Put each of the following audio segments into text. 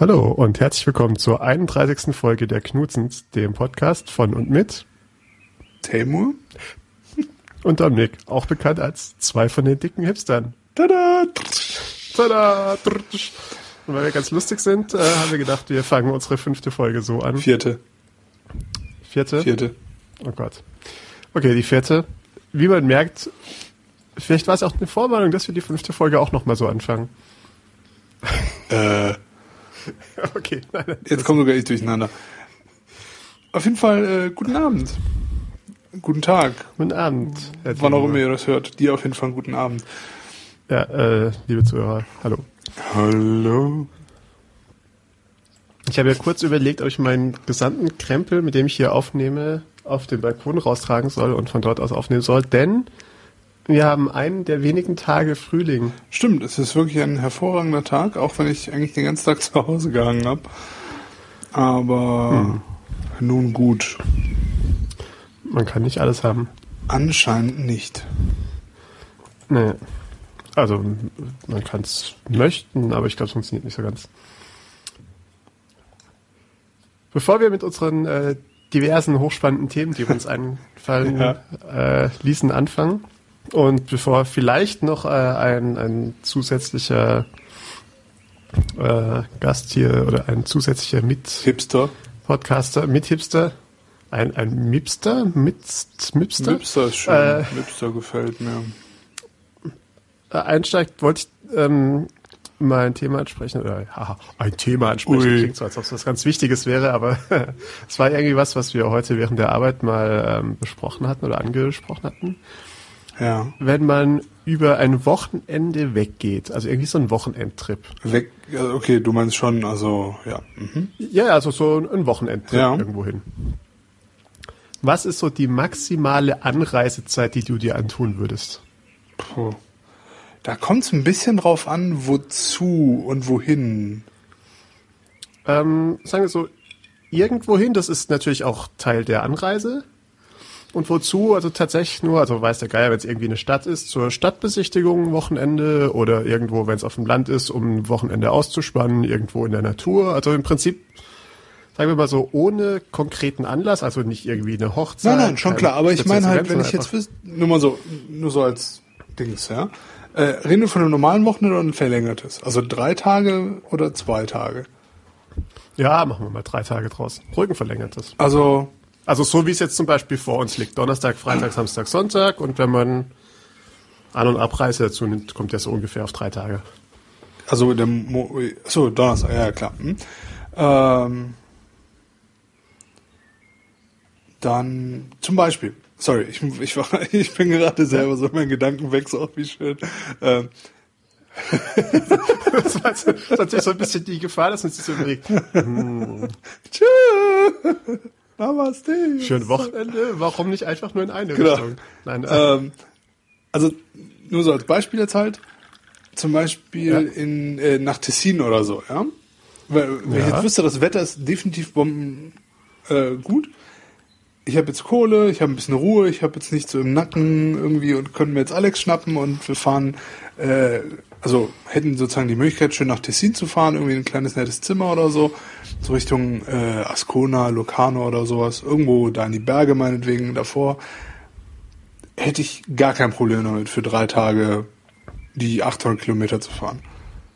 Hallo und herzlich willkommen zur 31. Folge der Knutzens, dem Podcast von und mit Temur und Dominik, auch bekannt als zwei von den dicken Hipstern. Tada! Tada! Und weil wir ganz lustig sind, äh, haben wir gedacht, wir fangen unsere fünfte Folge so an. Vierte. Vierte? Vierte. Oh Gott. Okay, die vierte. Wie man merkt, vielleicht war es auch eine Vorwarnung, dass wir die fünfte Folge auch nochmal so anfangen. Äh, Okay, nein, jetzt kommen sogar ich durcheinander. Auf jeden Fall, äh, guten Abend. Guten Tag. guten Abend. Herr Wann auch immer ihr das hört. Dir auf jeden Fall einen guten Abend. Ja, äh, liebe Zuhörer, hallo. Hallo. Ich habe ja kurz überlegt, ob ich meinen gesamten Krempel, mit dem ich hier aufnehme, auf den Balkon raustragen soll und von dort aus aufnehmen soll, denn wir haben einen der wenigen Tage Frühling. Stimmt, es ist wirklich ein hervorragender Tag, auch wenn ich eigentlich den ganzen Tag zu Hause gehangen habe. Aber nun gut. Man kann nicht alles haben. Anscheinend nicht. Nee. Also, man kann es möchten, aber ich glaube, es funktioniert nicht so ganz. Bevor wir mit unseren äh, diversen hochspannenden Themen, die uns einfallen Ja. äh, ließen, anfangen und bevor vielleicht noch äh, ein, ein zusätzlicher äh, Gast hier oder ein zusätzlicher Hipster. Mit-Podcaster, Mit-Hipster, ein, ein Mipster, Mitst, Mipster, Hipster ist schön. Äh. Hipster gefällt mir. äh, einsteigt, wollte ich ähm, mal ein Thema ansprechen. Oder, haha, ein Thema ansprechen. Ui. Klingt so, als ob es was ganz Wichtiges wäre, aber es war irgendwie was, was wir heute während der Arbeit mal ähm, besprochen hatten oder angesprochen hatten. Ja. Wenn man über ein Wochenende weggeht, also irgendwie so ein Wochenendtrip. Weg. Okay, du meinst schon, also, ja. Mhm. Ja, also so ein Wochenendtrip Ja. irgendwo hin. Was ist so die maximale Anreisezeit, die du dir antun würdest? Puh. Da kommt es ein bisschen drauf an, wozu und wohin. Ähm, sagen wir so, irgendwohin, das ist natürlich auch Teil der Anreise. Und wozu? Also tatsächlich nur, also weiß der Geier, wenn es irgendwie eine Stadt ist, zur Stadtbesichtigung Wochenende oder irgendwo, wenn es auf dem Land ist, um ein Wochenende auszuspannen, irgendwo in der Natur. Also im Prinzip, sagen wir mal so, ohne konkreten Anlass, also nicht irgendwie eine Hochzeit. Nein, nein, schon kein klar. Aber ich meine halt, wenn ich jetzt wüsste, nur mal so, nur so als Dings, ja. Äh, reden wir von einem normalen Wochenende oder ein verlängertes? Also drei Tage oder zwei Tage? Ja, machen wir mal drei Tage draus. Ruhigen verlängertes. Also, Also so wie es jetzt zum Beispiel vor uns liegt. Donnerstag, Freitag, Samstag, Sonntag. Und wenn man An- und Abreise dazu nimmt, kommt der so ungefähr auf drei Tage. also der Mo so Donnerstag, ja klar. Hm. Ähm, dann zum Beispiel, sorry, ich, ich, war, ich bin gerade selber so mein Gedanken weg, so wie schön. Ähm, Das war natürlich so ein bisschen die Gefahr, dass man sich so überlegt, tschüss, Namaste. ein Wochenende, warum nicht einfach nur in eine Genau. Richtung? Nein, äh, Ähm, also nur so als Beispiel jetzt halt, zum Beispiel Ja. in äh, nach Tessin oder so, ja. Weil, wenn ich Ja. jetzt wüsste, das Wetter ist definitiv bomben äh, gut. Ich habe jetzt Kohle, ich habe ein bisschen Ruhe, ich habe jetzt nicht so im Nacken irgendwie und können mir jetzt Alex schnappen und wir fahren, äh, also hätten sozusagen die Möglichkeit, schön nach Tessin zu fahren, irgendwie ein kleines nettes Zimmer oder so, so Richtung äh, Ascona, Locarno oder sowas, irgendwo da in die Berge meinetwegen davor hätte ich gar kein Problem damit, für drei Tage die 800 Kilometer zu fahren.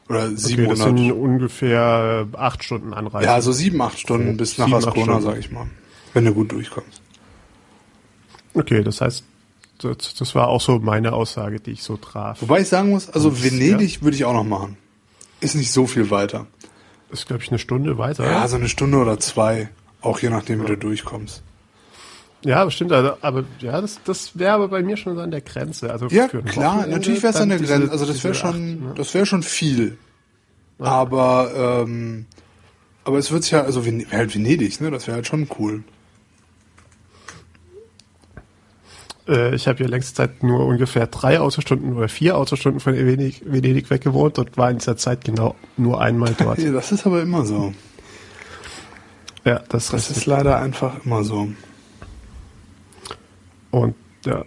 Oder okay, das 700. sind ungefähr acht Stunden Anreise. ja, so sieben, acht Stunden So, bis nach Ascona, sag ich mal. Wenn du gut durchkommst. Okay, das heißt, das, das war auch so meine Aussage, die ich so traf. Wobei ich sagen muss, also Und, Venedig würde ich auch noch machen. Ist nicht so viel weiter. Ist, glaube ich, eine Stunde weiter. Ja, so eine Stunde oder zwei. Auch je nachdem, wie du durchkommst. Ja, bestimmt. Also, aber ja, das, das wäre aber bei mir schon so an der Grenze. Also Ja, klar, Wochenende natürlich wäre es an der Grenze. Also das wäre schon, ne? das wäre schon viel. Aber, ähm, aber es wird ja, also halt Venedig, ne? Das wäre halt schon cool. Äh, ich habe hier längste Zeit nur ungefähr drei Autostunden oder vier Autostunden von Venedig, Venedig weg gewohnt und war in dieser Zeit genau nur einmal dort. Ja, das ist aber immer so. ja, das, Das ist ist leider einfach immer so. und ja,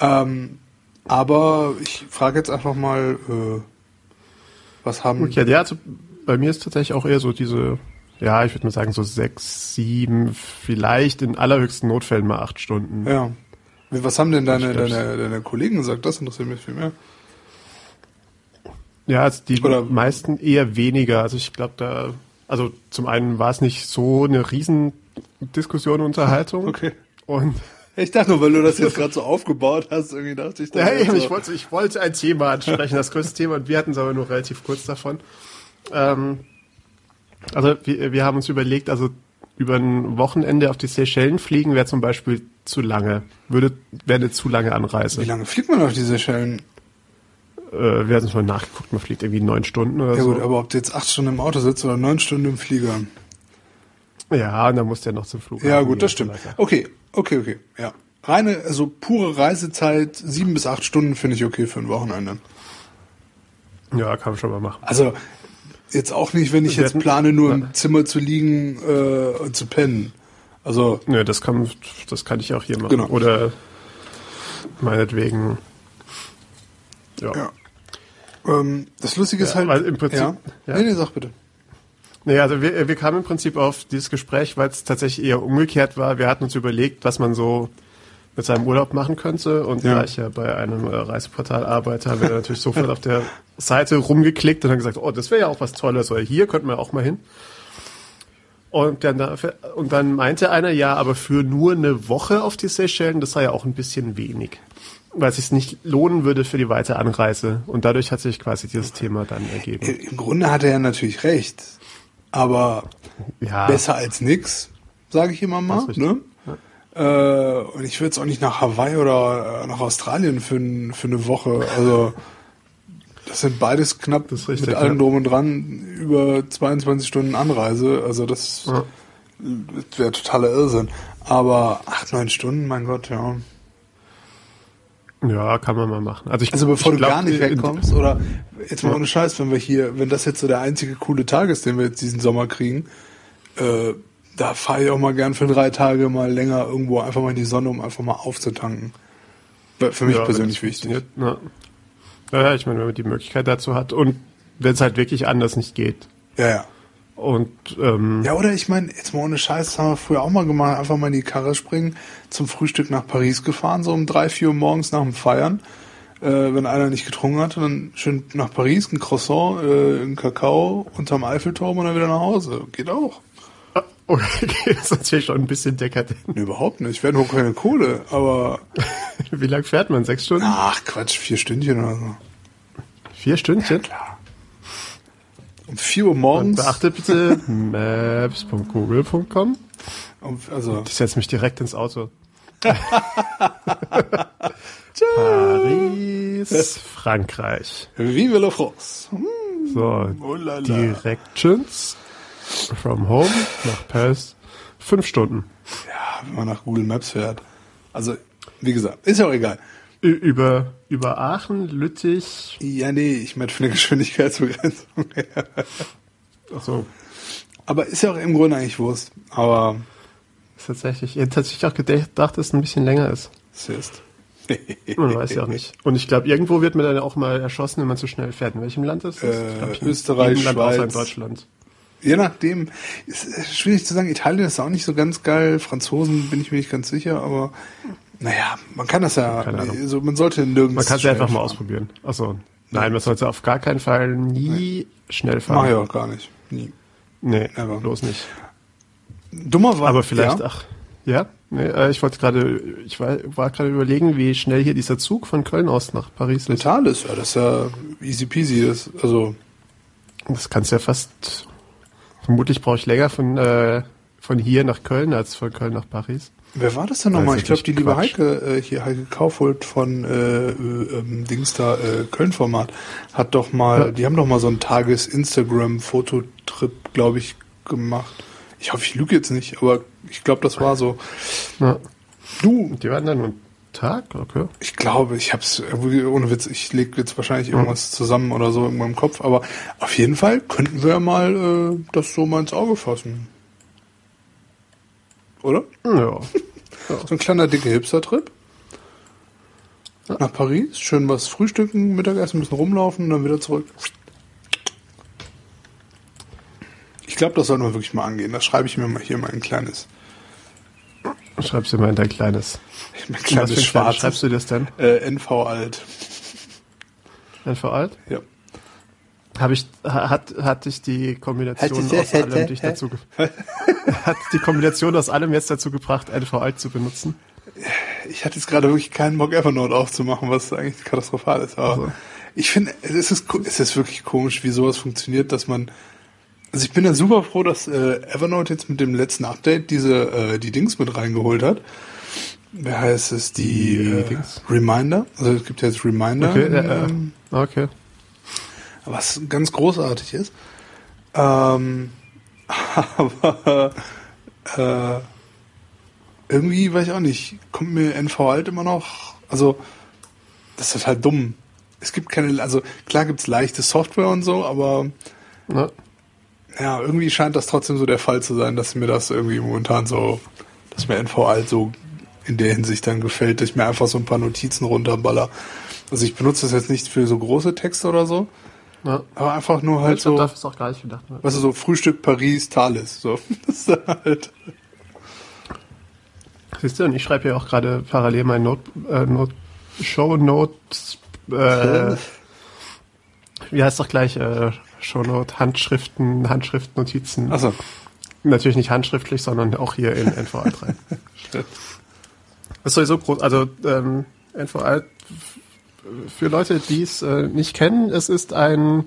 Ähm, aber ich frage jetzt einfach mal, äh, was haben okay, ja, also bei mir ist tatsächlich auch eher so diese, ja, ich würde mal sagen so sechs, sieben, vielleicht in allerhöchsten Notfällen mal acht Stunden. Ja. Was haben denn deine, deine, deine Kollegen gesagt? Das interessiert mich viel mehr. Ja, also die Oder- meisten eher weniger. Also ich glaube da, also zum einen war es nicht so eine Riesendiskussion, Unterhaltung. Okay. Und Ich dachte nur, weil du das jetzt gerade so aufgebaut hast, irgendwie dachte ich, ja, eben, so, ich wollte, ich wollte ein Thema ansprechen, das größte Thema, und wir hatten es aber nur relativ kurz davon. Ähm, also wir, wir haben uns überlegt, also über ein Wochenende auf die Seychellen fliegen wäre zum Beispiel zu lange. Würde, wäre eine zu lange Anreise. wie lange fliegt man auf diese Schellen? Äh, wir hatten schon mal nachgeguckt, man fliegt irgendwie neun Stunden oder Ja so. gut, aber ob du jetzt acht Stunden im Auto sitzt oder neun Stunden im Flieger. ja, und dann muss der noch zum Flughafen. Ja gut, das stimmt. weiter. Okay, okay, okay, ja. Reine, also pure Reisezeit, sieben bis acht Stunden finde ich okay für ein Wochenende. Ja, kann man schon mal machen. Also jetzt auch nicht, wenn ich jetzt plane, nur Ja. im Zimmer zu liegen äh, und zu pennen. Also Nö, das kann, das kann ich auch hier machen. Genau. Oder meinetwegen. Ja. Ja. ähm, das Lustige ist Ja, halt. weil im Prinzip- ja. ja. Nee, nee, sag bitte. Naja, also wir, wir kamen im Prinzip auf dieses Gespräch, weil es tatsächlich eher umgekehrt war. Wir hatten uns überlegt, was man so mit seinem Urlaub machen könnte. Und Ja. da ich ja bei einem äh, Reiseportal arbeite, haben wir natürlich sofort auf der Seite rumgeklickt und dann gesagt, oh, das wäre ja auch was Tolles. Oder hier könnten wir auch mal hin. Und dann, und dann meinte einer, ja, aber für nur eine Woche auf die Seychellen, das sei ja auch ein bisschen wenig. Weil es sich nicht lohnen würde für die weitere Anreise. Und dadurch hat sich quasi dieses Thema dann ergeben. Im Grunde hat er ja natürlich recht. Aber Ja, besser als nix, sage ich immer mal. Ne? Äh, und ich würde jetzt auch nicht nach Hawaii oder äh, nach Australien für, für eine Woche. Also das sind beides knapp Das ist richtig, mit allem ja. drum und dran über 22 Stunden Anreise. Also das, Ja. das wäre totaler Irrsinn. Aber acht, neun Stunden, mein Gott, ja. Ja, kann man mal machen. Also, ich, Also bevor ich du glaub, gar nicht in- wegkommst, oder jetzt mal Ja. ohne Scheiß, wenn wir hier, wenn das jetzt so der einzige coole Tag ist, den wir jetzt diesen Sommer kriegen, äh, da fahre ich auch mal gern für drei Tage mal länger irgendwo einfach mal in die Sonne, um einfach mal aufzutanken. Für mich ja, persönlich wichtig. Ja. ja, ich meine, wenn man die Möglichkeit dazu hat und wenn es halt wirklich anders nicht geht. Ja, ja. Und ähm, Ja, oder ich meine, jetzt mal ohne Scheiß, das haben wir früher auch mal gemacht, einfach mal in die Karre springen, zum Frühstück nach Paris gefahren, so um drei, vier Uhr morgens nach dem Feiern. Äh, wenn einer nicht getrunken hatte, dann schön nach Paris, ein Croissant, äh, ein Kakao unterm Eiffelturm und dann wieder nach Hause. Geht auch. Okay, das ist natürlich schon ein bisschen dekadent. Nee, überhaupt nicht. Wir hatten auch keine Kohle, aber Wie lang fährt man? Sechs Stunden? ach Quatsch, vier Stündchen oder so. Vier Stündchen? Klar. Um vier Uhr morgens. Beachtet bitte maps.google.com. Also, Ich setze mich direkt ins Auto. Paris, Frankreich. Vive la France. Hm, So, Oh la la. Directions from home nach Paris. Fünf Stunden. Ja, wenn man nach Google Maps fährt. Also, wie gesagt, ist ja auch egal. Ü- Über, über Aachen, Lüttich, Ja, nee, ich meine für eine Geschwindigkeitsbegrenzung. also Aber ist ja auch im Grunde eigentlich Wurst. Aber ist tatsächlich, ich hätte tatsächlich auch gedacht, dass es ein bisschen länger ist. es ist. Man weiß ja auch nicht. Und ich glaube, irgendwo wird man dann auch mal erschossen, wenn man zu schnell fährt. In welchem Land ist das? Äh, ich glaub, in Österreich, Schweiz. Deutschland. Je nachdem, ist schwierig zu sagen, Italien ist auch nicht so ganz geil, Franzosen bin ich mir nicht ganz sicher, aber naja, man kann das ja, also man sollte nirgends. Man kann es ja einfach mal fahren. ausprobieren. Achso. Nein, man sollte auf gar keinen Fall nie schnell fahren. Mach ich auch gar nicht. Nie. Nee, Never. bloß nicht. Dummer war, Aber vielleicht, ja, ach, ja, nee, äh, ich wollte gerade, ich war, war gerade überlegen, wie schnell hier dieser Zug von Köln aus nach Paris ist. Thales, ja, das ist ja easy peasy, das, also, Das kannst ja fast, vermutlich brauche ich länger von, äh, von hier nach Köln als von Köln nach Paris. wer war das denn nochmal? Ich glaube, die liebe natürlich Heike, äh, hier Heike Kaufhold von, äh, äh, ähm, Dings da, äh, Köln-Format, hat doch mal, Ja. die haben doch mal so einen Tages-Instagram-Fototrip, glaube ich, gemacht. Ich hoffe, ich lüge jetzt nicht, aber ich glaube, das war so. Ja. Du, Die waren dann Tag, okay. Ich glaube, ich hab's, irgendwie, ohne Witz, ich lege jetzt wahrscheinlich irgendwas zusammen oder so in meinem Kopf, aber auf jeden Fall könnten wir ja mal äh, das so mal ins Auge fassen. Oder? Ja. So ein kleiner dicker Hipster-Trip. Nach Paris, schön was frühstücken, Mittagessen, ein bisschen rumlaufen und dann wieder zurück. Ich glaube, das sollten wir wirklich mal angehen. Das schreibe ich mir mal hier mal ein kleines. Schreibst du mal in dein kleines. Mein Was kleines für ein schwarzes. schreibst du das denn? Äh, NV alt. NV alt? Ja. Habe ich, ha- hat, hat dich die Kombination Hat- aus allem dich dazu, hat die Kombination aus allem jetzt dazu gebracht, NV alt zu benutzen? Ich hatte jetzt gerade wirklich keinen Bock, Evernote aufzumachen, was eigentlich katastrophal ist. Aber Also. ich finde, es ist, es ist wirklich komisch, wie sowas funktioniert, dass man. Also ich bin ja super froh, dass äh, Evernote jetzt mit dem letzten Update diese äh, die Dings mit reingeholt hat. Wer heißt es? Die, Die äh? Reminder. Also es gibt ja jetzt Reminder. Okay, ja, ja. ähm, okay. was ganz großartig ist. Ähm, aber äh, irgendwie, weiß ich auch nicht, kommt mir NV Alt immer noch, also das ist halt dumm. Es gibt keine, also klar gibt's leichte Software und so, aber Ja. Ja, irgendwie scheint das trotzdem so der Fall zu sein, dass mir das irgendwie momentan so, dass mir NV Alt so in der Hinsicht dann gefällt, dass ich mir einfach so ein paar Notizen runterballer. Also ich benutze das jetzt nicht für so große Texte oder so, ja. aber einfach nur halt ich so, dafür ist auch gar nicht gedacht. Weißt du, so Frühstück Paris, Thales, so. Das ist halt, Siehst du, und ich schreibe ja auch gerade parallel mein Note, äh, Note Show Notes, äh, wie heißt doch gleich, äh, Show Note, Handschriften, Handschriftnotizen. achso. Natürlich nicht handschriftlich, sondern auch hier in NV Alt rein. Das ist sowieso groß, also ähm, NV Alt, für Leute, die es äh, nicht kennen, es ist ein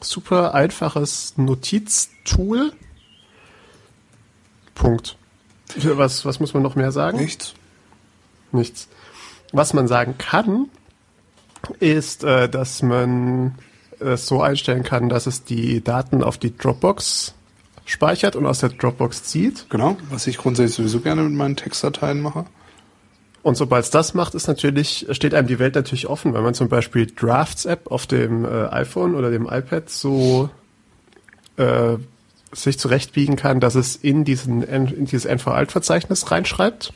super einfaches Notiztool. Punkt. Was, was muss man noch mehr sagen? Nichts. Nichts. Was man sagen kann, ist, äh, dass man es so einstellen kann, dass es die Daten auf die Dropbox speichert und aus der Dropbox zieht. Genau, was ich grundsätzlich sowieso gerne mit meinen Textdateien mache. Und sobald es das macht, ist natürlich, steht einem die Welt natürlich offen, weil man zum Beispiel Drafts-App auf dem äh, iPhone oder dem iPad so äh, sich zurechtbiegen kann, dass es in, diesen, in dieses NV-Alt-Verzeichnis reinschreibt.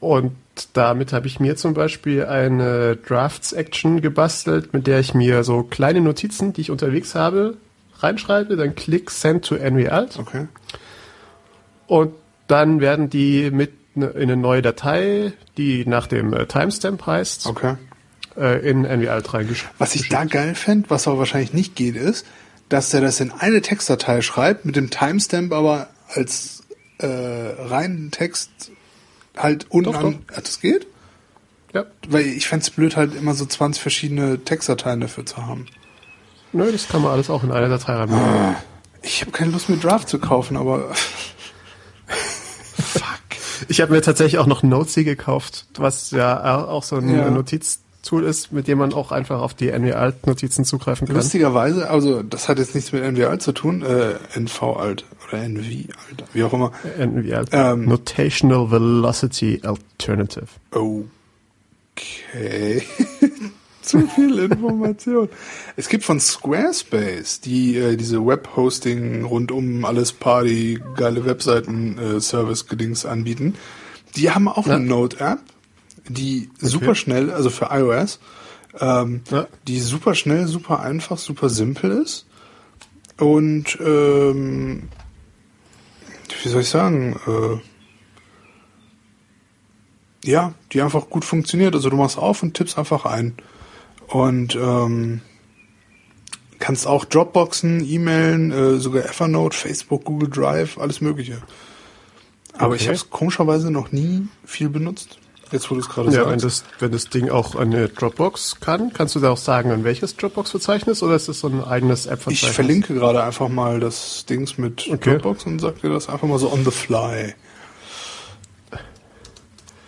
Und damit habe ich mir zum Beispiel eine Drafts-Action gebastelt, mit der ich mir so kleine Notizen, die ich unterwegs habe, reinschreibe, dann klick Send to NVAlt Okay. und dann werden die mit ne- in eine neue Datei, die nach dem äh, Timestamp heißt, Okay. äh, in NVAlt reingeschrieben. Was ich da geil fände, was aber wahrscheinlich nicht geht, ist, dass der das in eine Textdatei schreibt, mit dem Timestamp aber als äh, reinen Text halt unten Doch. Ach, das geht? Ja, Weil ich fänd's blöd, halt immer so 20 verschiedene Textdateien dafür zu haben. nö, das kann man alles auch in eine Datei reinmachen. Ich habe keine Lust, mir Draft zu kaufen, aber Ich habe mir tatsächlich auch noch Notesy gekauft, was ja auch so ein Ja. Notiztool ist, mit dem man auch einfach auf die NVAlt-Notizen zugreifen kann. lustigerweise, also das hat jetzt nichts mit NV-Alt zu tun, äh, NV-Alt oder NV-Alt, wie auch immer. NVAlt. Ähm. Notational Velocity Alternative. Okay. Zu viel Information. Es gibt von Squarespace, die äh, diese Webhosting rund um alles Party, geile Webseiten, äh, Service-Gedings anbieten. Die haben auch Ja. eine Note-App, die super schnell, also für iOS, ähm, Ja. die super schnell, super einfach, super simpel ist. Und ähm, wie soll ich sagen, äh, ja, die einfach gut funktioniert. Also du machst auf und tippst einfach ein. Und ähm, kannst auch Dropboxen, E-Mailen, äh, sogar Evernote, Facebook, Google Drive, alles mögliche. Aber ich Okay. habe es komischerweise noch nie viel benutzt. Jetzt wo du es gerade Ja, wenn das, wenn das Ding auch eine Dropbox kann, kannst du da auch sagen, an welches Dropbox-Verzeichnis oder ist das so ein eigenes App-Verzeichnis? Ich verlinke gerade einfach mal das Dings mit Okay. Dropbox und sag dir das einfach mal so on the fly.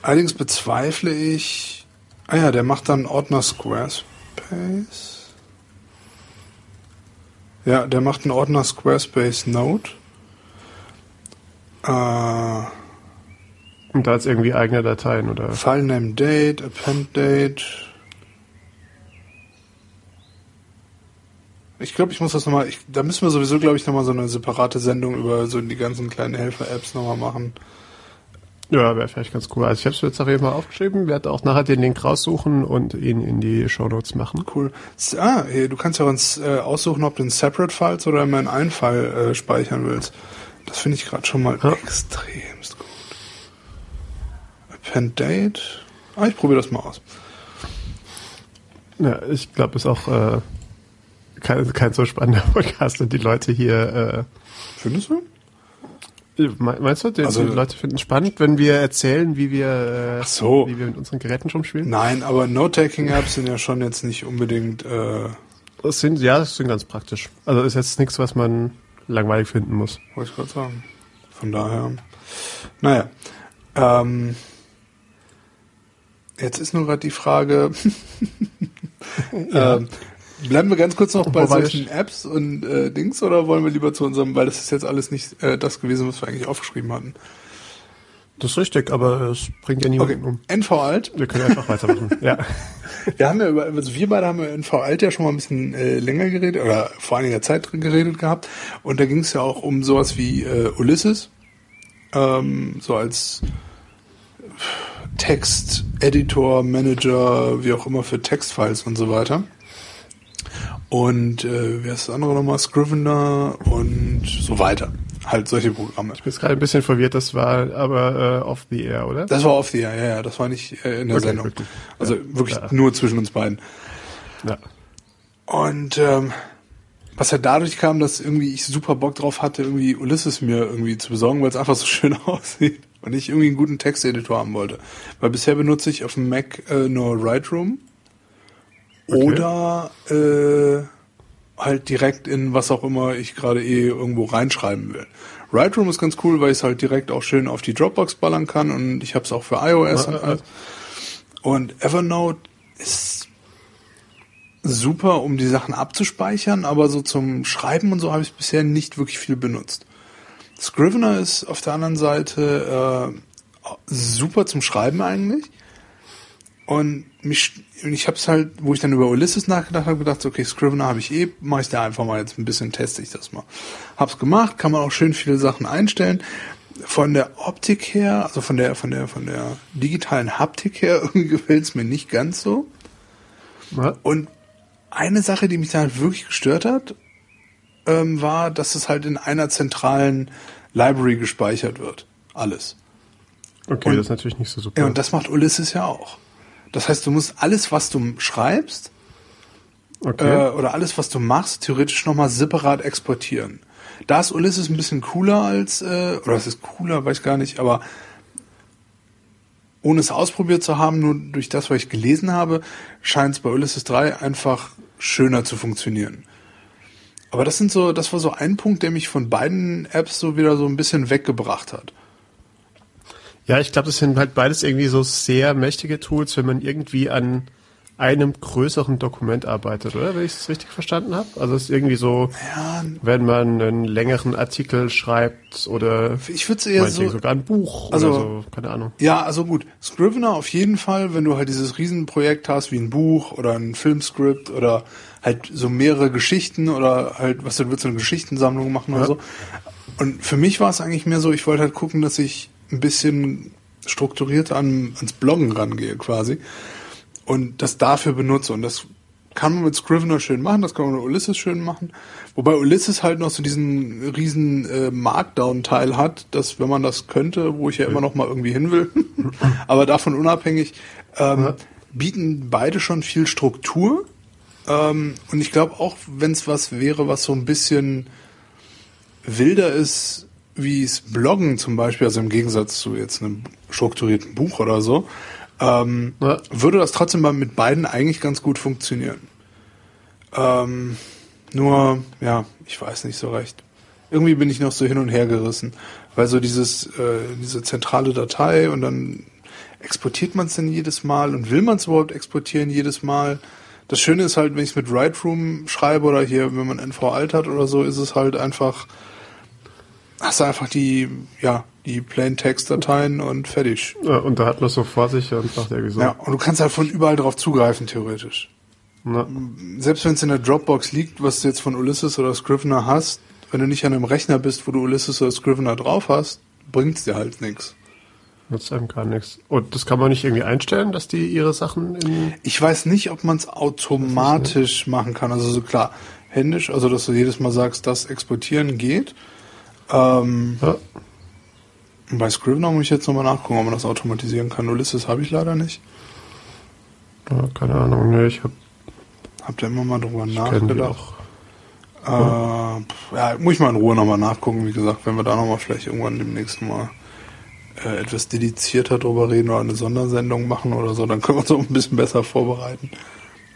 Allerdings bezweifle ich. Ah ja, der macht dann Ordner Squarespace. Ja, der macht einen Ordner Squarespace Note. Äh, Und da ist irgendwie eigene Dateien oder. File Name Date, Append Date. Ich glaube, ich muss das nochmal, ich, da müssen wir sowieso, glaube ich, nochmal so eine separate Sendung über so die ganzen kleinen Helfer-Apps nochmal machen. Ja, wäre vielleicht ganz cool. Also ich habe es jetzt auf jeden Fall aufgeschrieben, werde auch nachher den Link raussuchen und ihn in die Show Notes machen. Cool. Ah, du kannst ja uns äh, aussuchen, ob du in Separate Files oder immer in einen File äh, speichern willst. Das finde ich gerade schon mal Ja. extremst gut. Append Date. Ah, ich probiere das mal aus. Ja, ich glaube, es ist auch äh, kein, kein so spannender Podcast und die Leute hier Findest du? äh, me- meinst du, die, Also- die Leute finden es spannend, wenn wir erzählen, wie wir äh, so. wie wir mit unseren Geräten rumspielen? Nein, aber Note-Taking-Apps sind ja schon jetzt nicht unbedingt. Äh, Das sind ja, das sind ganz praktisch. Also ist jetzt nichts, was man langweilig finden muss. wollte ich gerade sagen. Von daher. Naja. Ähm, jetzt ist nur gerade die Frage. ähm, bleiben wir ganz kurz noch bei Wo war solchen Apps und äh, Dings oder wollen wir lieber zu unserem, weil das ist jetzt alles nicht äh, das gewesen, was wir eigentlich aufgeschrieben hatten. Das ist richtig, aber es bringt ja Okay, niemanden um. NV Alt. Wir können einfach weitermachen. ja. Wir haben ja über, also wir beide haben ja NV Alt ja schon mal ein bisschen äh, länger geredet oder vor einiger Zeit drin geredet gehabt. Und da ging es ja auch um sowas wie äh, Ulysses, ähm, so als Text, Editor, Manager, wie auch immer für Textfiles und so weiter. Und äh, wie heißt das andere nochmal? Scrivener und so weiter. Halt solche Programme. Ich bin jetzt gerade ein bisschen verwirrt, das war aber äh, off the air, oder? Das war off the air, ja, ja, das war nicht äh, in der Okay, Sendung. wirklich. Also Ja, wirklich ja. nur zwischen uns beiden. Ja. Und ähm, was ja dadurch kam, dass irgendwie ich super Bock drauf hatte, irgendwie Ulysses mir irgendwie zu besorgen, weil es einfach so schön aussieht und ich irgendwie einen guten Texteditor haben wollte. Weil bisher benutze ich auf dem Mac äh, nur Lightroom Okay. oder äh, halt direkt in was auch immer ich gerade eh irgendwo reinschreiben will. Lightroom ist ganz cool, weil ich es halt direkt auch schön auf die Dropbox ballern kann und ich habe es auch für iOS Ja, und alles. Und Evernote ist super, um die Sachen abzuspeichern, aber so zum Schreiben und so habe ich bisher nicht wirklich viel benutzt. Scrivener ist auf der anderen Seite äh, super zum Schreiben eigentlich. Und mich, ich habe es halt, wo ich dann über Ulysses nachgedacht habe, gedacht, okay, Scrivener habe ich eh, mache ich da einfach mal jetzt ein bisschen, teste ich das mal. Hab's gemacht, kann man auch schön viele Sachen einstellen. Von der Optik her, also von der, von der, von der digitalen Haptik her, irgendwie gefällt es mir nicht ganz so. Ja. Und eine Sache, die mich da halt wirklich gestört hat, ähm, war, dass es halt in einer zentralen Library gespeichert wird. Alles. Okay, Und- das ist natürlich nicht so super. Ja, und das macht Ulysses ja auch. Das heißt, du musst alles, was du schreibst, okay. äh, oder alles, was du machst, theoretisch nochmal separat exportieren. Da ist Ulysses ein bisschen cooler als, äh, oder es ist cooler, weiß ich gar nicht, aber ohne es ausprobiert zu haben, nur durch das, was ich gelesen habe, scheint es bei Ulysses 3 einfach schöner zu funktionieren. Aber das sind so, das war so ein Punkt, der mich von beiden Apps so wieder so ein bisschen weggebracht hat. Ja, ich glaube, das sind halt beides irgendwie so sehr mächtige Tools, wenn man irgendwie an einem größeren Dokument arbeitet, oder? Wenn ich es richtig verstanden habe. Also es ist irgendwie so, Ja, wenn man einen längeren Artikel schreibt oder ich würde es eher so, sogar ein Buch also- oder so, keine Ahnung. Ja, also gut. Scrivener auf jeden Fall, wenn du halt dieses Riesenprojekt hast wie ein Buch oder ein Filmskript oder halt so mehrere Geschichten oder halt, was du willst, so eine Geschichtensammlung machen oder Ja. so. Und für mich war es eigentlich mehr so, ich wollte halt gucken, dass ich ein bisschen strukturierter an, ans Bloggen rangehe quasi und das dafür benutze. Und das kann man mit Scrivener schön machen, das kann man mit Ulysses schön machen. Wobei Ulysses halt noch so diesen riesen äh, Markdown-Teil hat, dass wenn man das könnte, wo ich ja immer noch mal irgendwie hin will, aber davon unabhängig, ähm, bieten beide schon viel Struktur. Ähm, und ich glaube auch, wenn es was wäre, was so ein bisschen wilder ist, wie es Bloggen zum Beispiel, also im Gegensatz zu jetzt einem strukturierten Buch oder so, ähm, Ja. würde das trotzdem mal mit beiden eigentlich ganz gut funktionieren. Ähm, nur, ja, ich weiß nicht so recht. Irgendwie bin ich noch so hin und her gerissen, weil so dieses, äh, diese zentrale Datei und dann exportiert man es denn jedes Mal und will man es überhaupt exportieren jedes Mal? Das Schöne ist halt, wenn ich es mit Lightroom schreibe oder hier, wenn man NV Alt hat oder so, ist es halt einfach, hast du einfach die, ja, die Plain Text Dateien und fertig. Ja, und da hat man es so vor sich und macht irgendwie so. Ja, und du kannst halt von überall drauf zugreifen, theoretisch. Na, Selbst wenn es in der Dropbox liegt, was du jetzt von Ulysses oder Scrivener hast, wenn du nicht an einem Rechner bist, wo du Ulysses oder Scrivener drauf hast, bringt's dir halt nichts. nutzt einem gar nichts. Und das kann man nicht irgendwie einstellen, dass die ihre Sachen in. Ich weiß nicht, ob man es automatisch machen kann. Also so klar, händisch, also dass du jedes Mal sagst, das exportieren geht. Ähm, Ja. Bei Scrivener muss ich jetzt nochmal nachgucken, ob man das automatisieren kann. Ulysses habe ich leider nicht. ja keine Ahnung, ne, ich hab, Habt ihr immer mal drüber nachgedacht? Äh, ja, muss ich mal in Ruhe nochmal nachgucken. Wie gesagt, wenn wir da nochmal vielleicht irgendwann demnächst mal äh, etwas dedizierter drüber reden oder eine Sondersendung machen oder so, dann können wir uns auch ein bisschen besser vorbereiten.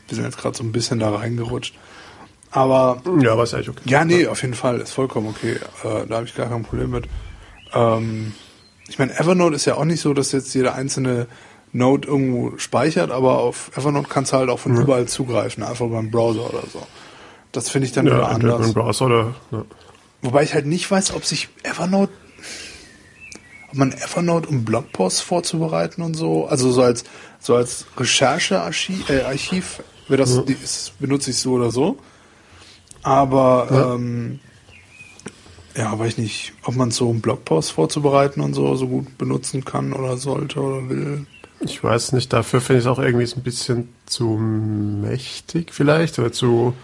Wir sind jetzt gerade so ein bisschen da reingerutscht. Aber Ja, aber ist eigentlich okay. ja, nee, auf jeden Fall, ist vollkommen okay. Äh, da habe ich gar kein Problem mit. Ähm, ich meine, Evernote ist ja auch nicht so, dass jetzt jede einzelne Note irgendwo speichert, aber auf Evernote kannst du halt auch von überall zugreifen, einfach beim Browser oder so. Das finde ich dann Ja, wieder anders. im Browser oder. Ja. Wobei ich halt nicht weiß, ob sich Evernote, ob man Evernote, um Blogposts vorzubereiten und so, also so als so als Recherchearchiv, äh, Archiv, das, die, ist, benutze ich so oder so. Aber Ja. ähm, ja, weiß ich nicht, ob man so um Blogposts vorzubereiten und so so gut benutzen kann oder sollte oder will. Ich weiß nicht, dafür finde ich es auch irgendwie ein bisschen zu mächtig vielleicht oder zu,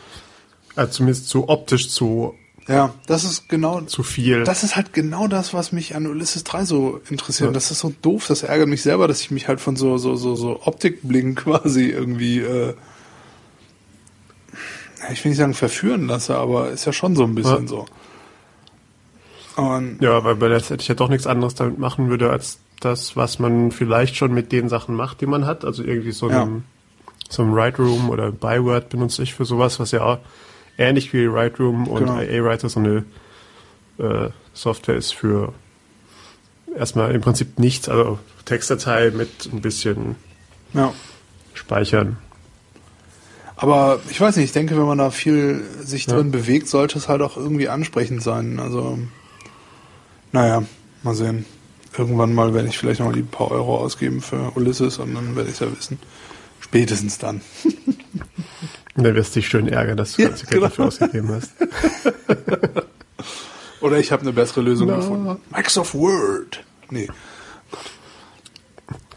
äh, zumindest zu optisch zu, Ja, das ist genau zu viel. Das ist halt genau das, was mich an Ulysses 3 so interessiert. Ja. Das ist so doof, das ärgert mich selber, dass ich mich halt von so, so, so, so Optikblicken quasi irgendwie, äh, ich will nicht sagen verführen lasse, aber ist ja schon so ein bisschen Ja. so. Und ja, weil bei das hätte ich ja doch nichts anderes damit machen würde, als das, was man vielleicht schon mit den Sachen macht, die man hat. Also irgendwie so Ja. ein, so ein Write Room oder Byword benutze ich für sowas, was ja auch ähnlich wie Write Room und Genau. IA Writer so eine äh, Software ist für erstmal im Prinzip nichts, also Textdatei mit ein bisschen ja. Speichern. Aber ich weiß nicht, ich denke, wenn man da viel sich Ja. drin bewegt, sollte es halt auch irgendwie ansprechend sein. Also, naja, mal sehen. Irgendwann mal werde ich vielleicht noch mal die paar Euro ausgeben für Ulysses und dann werde ich es ja wissen. Spätestens dann. Und dann wirst du dich schön ärgern, dass du Ja, ganze Geld genau. dafür ausgegeben hast. Oder ich habe eine bessere Lösung Na. gefunden. Microsoft Word. Nee.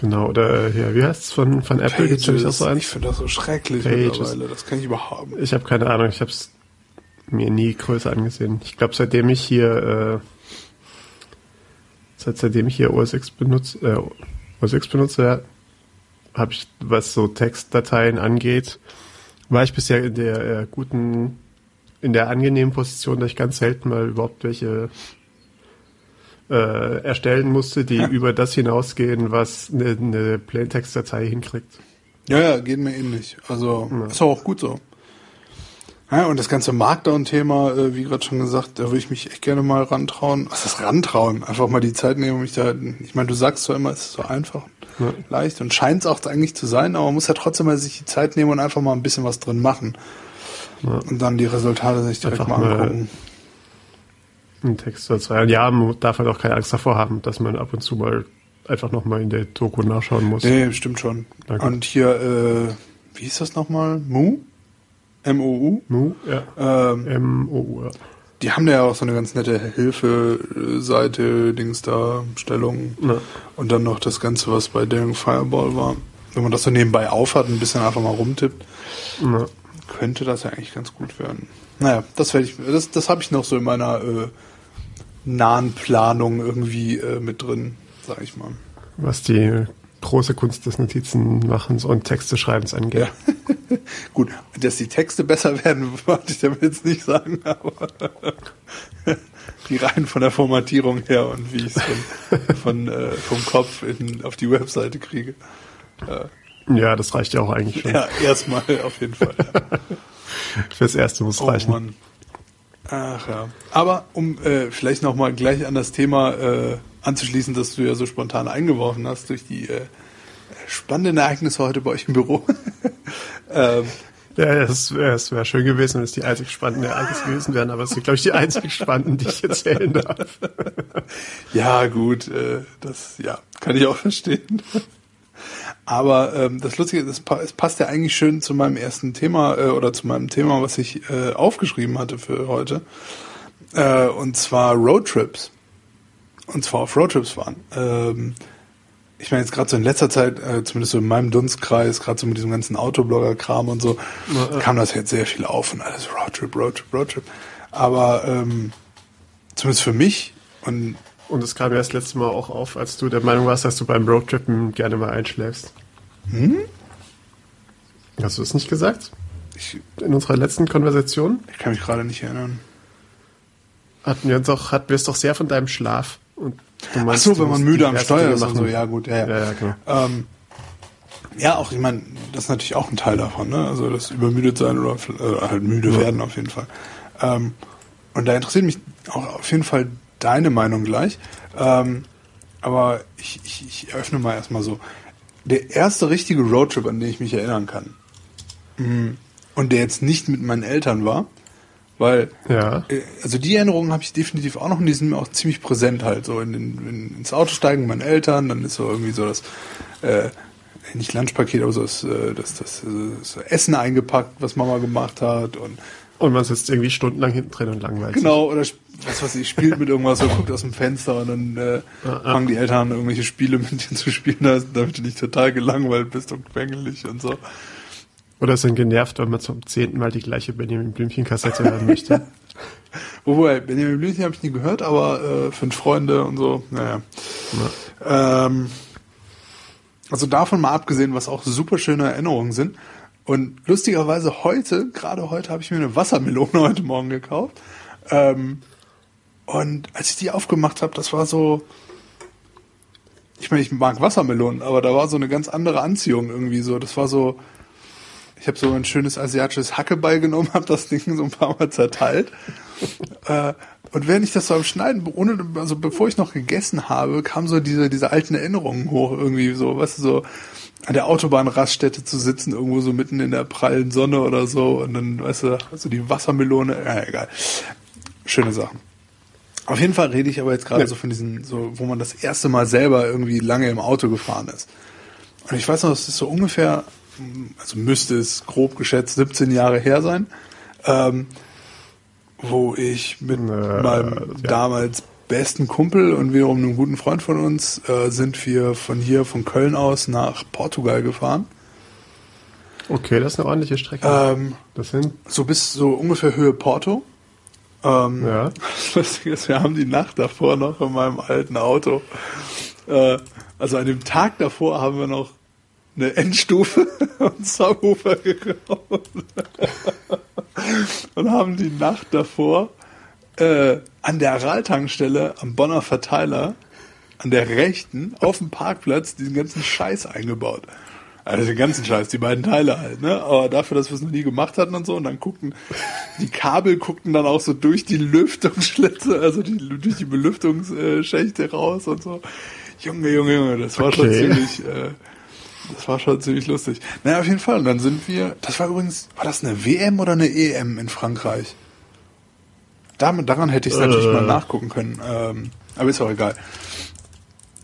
Genau, oder äh, hier, wie heißt es von, von Apple? Gibt's nämlich auch so Ich finde das so schrecklich Pages. mittlerweile. Das kann ich überhaupt nicht. Ich habe keine Ahnung, ich habe es mir nie größer angesehen. Ich glaube, seitdem ich hier, äh, seit, seitdem ich hier OS X benutze, äh, OS X benutze, ja, habe ich, was so Textdateien angeht, war ich bisher in der äh, guten, in der angenehmen Position, dass ich ganz selten mal überhaupt welche äh, erstellen musste, die über das hinausgehen, was eine, eine Plaintext-Datei hinkriegt. Ja, ja, geht mir ähnlich. Also, ist auch gut so. Ja, und das ganze Markdown-Thema, äh, wie gerade schon gesagt, da würde ich mich echt gerne mal rantrauen. Was ist rantrauen? Einfach mal die Zeit nehmen, mich da. Ich meine, du sagst zwar immer, es ist so einfach, Ja. leicht und scheint es auch eigentlich zu sein, aber man muss ja trotzdem mal sich die Zeit nehmen und einfach mal ein bisschen was drin machen. Ja. Und dann die Resultate sich direkt Einfach mal mal- angucken. Ein Text oder zwei. Und ja, man darf halt auch keine Angst davor haben, dass man ab und zu mal einfach nochmal in der Doku nachschauen muss. Nee, stimmt schon. Danke. Und hier, äh, wie hieß das nochmal? Mu? M-O-U? Mu, ja. Ähm, M-O-U, ja. Die haben ja auch so eine ganz nette Hilfe-Seite, Dings da, Stellung. Ja. Und dann noch das Ganze, was bei Daring Fireball war. Wenn man das so nebenbei aufhat, ein bisschen einfach mal rumtippt, Ja. könnte das ja eigentlich ganz gut werden. Naja, das werde ich, das, das habe ich noch so in meiner äh, nahen Planung irgendwie äh, mit drin, sag ich mal. Was die große Kunst des Notizenmachens und Texteschreibens angeht. Ja. Gut, dass die Texte besser werden, wollte ich damit jetzt nicht sagen, aber die rein von der Formatierung her und wie ich es von, von, äh, vom Kopf in, auf die Webseite kriege. Ja, das reicht ja auch eigentlich schon. Ja, erstmal auf jeden Fall. Ja. Fürs Erste muss Oh reichen. Mann. Ach ja. Aber um äh, vielleicht nochmal gleich an das Thema äh, anzuschließen, das du ja so spontan eingeworfen hast durch die äh, spannenden Ereignisse heute bei euch im Büro. ähm, Ja, es wäre wär schön gewesen, wenn es die einzig spannenden Ereignisse gewesen wären, aber es sind, glaube ich, die einzig spannenden, die ich erzählen darf. Ja, gut, äh, das ja, kann ich auch verstehen. Aber ähm, das Lustige ist, das pa- es passt ja eigentlich schön zu meinem ersten Thema äh, oder zu meinem Thema, was ich äh, aufgeschrieben hatte für heute. Äh, und zwar Roadtrips. Und zwar auf Roadtrips fahren. Ähm, ich meine jetzt gerade so in letzter Zeit, äh, zumindest so in meinem Dunstkreis, gerade so mit diesem ganzen Autoblogger-Kram und so, ja. kam das jetzt sehr viel auf und alles Roadtrip, Roadtrip, Roadtrip. Aber ähm, zumindest für mich und Und es kam ja das letzte Mal auch auf, als du der Meinung warst, dass du beim Roadtrippen gerne mal einschläfst. Hm? Hast du es nicht gesagt? ich, In unserer letzten Konversation ich kann mich gerade nicht erinnern. hatten wir uns auch, hatten wir es doch sehr von deinem Schlaf. Und meinst, so, wenn man müde am Steuer ist und so, ja gut, ja, ja. Ja, ja, genau. Ähm, ja, auch, ich meine, das ist natürlich auch ein Teil davon, ne? Also das übermüdet sein oder äh, halt müde Ja. werden auf jeden Fall. Ähm, und da interessiert mich auch auf jeden Fall deine Meinung gleich. Ähm, aber ich, ich, ich eröffne mal erstmal so. Der erste richtige Roadtrip, an den ich mich erinnern kann, mh, und der jetzt nicht mit meinen Eltern war, weil Ja. äh, also die Erinnerungen habe ich definitiv auch noch und die sind mir auch ziemlich präsent halt. So in in, ins Auto steigen mit meinen Eltern, dann ist so irgendwie so das, äh, nicht Lunchpaket, aber so das, äh, das, das, äh, das Essen eingepackt, was Mama gemacht hat und Und man sitzt irgendwie stundenlang hinten drin und langweilt genau, oder was weiß ich, spielt mit irgendwas oder guckt aus dem Fenster und dann äh, Ja, ja. fangen die Eltern an, irgendwelche Spiele mit dir zu spielen, damit du nicht total gelangweilt bist und quengelig und so. Oder sind genervt, weil man zum zehnten Mal die gleiche Benjamin Blümchen-Kassette hören möchte. Wobei, Benjamin Blümchen habe ich nie gehört, aber äh, fünf Freunde und so, naja. Ähm, also davon mal abgesehen, was auch super schöne Erinnerungen sind. Und lustigerweise heute, gerade heute, habe ich mir eine Wassermelone heute Morgen gekauft. Ähm, und als ich die aufgemacht habe, das war so. Ich meine, ich mag Wassermelonen, aber da war so eine ganz andere Anziehung irgendwie so. Das war so. Ich habe so ein schönes asiatisches Hackeball genommen, habe das Ding so ein paar Mal zerteilt. äh, und während ich das so am Schneiden, ohne, also bevor ich noch gegessen habe, kam so diese, diese alten Erinnerungen hoch, irgendwie so, weißt du, so an der Autobahnraststätte zu sitzen, irgendwo so mitten in der prallen Sonne oder so, und dann, weißt du, also die Wassermelone, ja, egal. Schöne Sachen. Auf jeden Fall rede ich aber jetzt gerade Ja. so von diesen, so, wo man das erste Mal selber irgendwie lange im Auto gefahren ist. Und ich weiß noch, es ist so ungefähr, also müsste es grob geschätzt 17 Jahre her sein, ähm, wo ich mit Äh, meinem ja. damals besten Kumpel und wiederum einem guten Freund von uns äh, sind wir von hier, von Köln aus nach Portugal gefahren. Okay, das ist eine ordentliche Strecke. Ähm, das sind, so bis so ungefähr Höhe Porto. Ähm, ja. Das Lustige ist, wir haben die Nacht davor noch in meinem alten Auto, äh, also an dem Tag davor haben wir noch eine Endstufe und Subwoofer gekauft und haben die Nacht davor äh, an der Aral-Tankstelle am Bonner Verteiler an der rechten auf dem Parkplatz diesen ganzen Scheiß eingebaut. Also den ganzen Scheiß, die beiden Teile halt, ne? Aber dafür, dass wir es noch nie gemacht hatten und so, und dann guckten, die Kabel guckten dann auch so durch die Lüftungsschlitze, also die, durch die Belüftungsschächte raus und so. Junge, Junge, Junge, das war schon Okay. ziemlich, äh, das war schon ziemlich lustig. Naja, auf jeden Fall. Und dann sind wir, das war übrigens, war das eine WM oder eine EM in Frankreich? Damit, daran hätte ich es natürlich Äh. mal nachgucken können. Ähm, aber ist auch egal.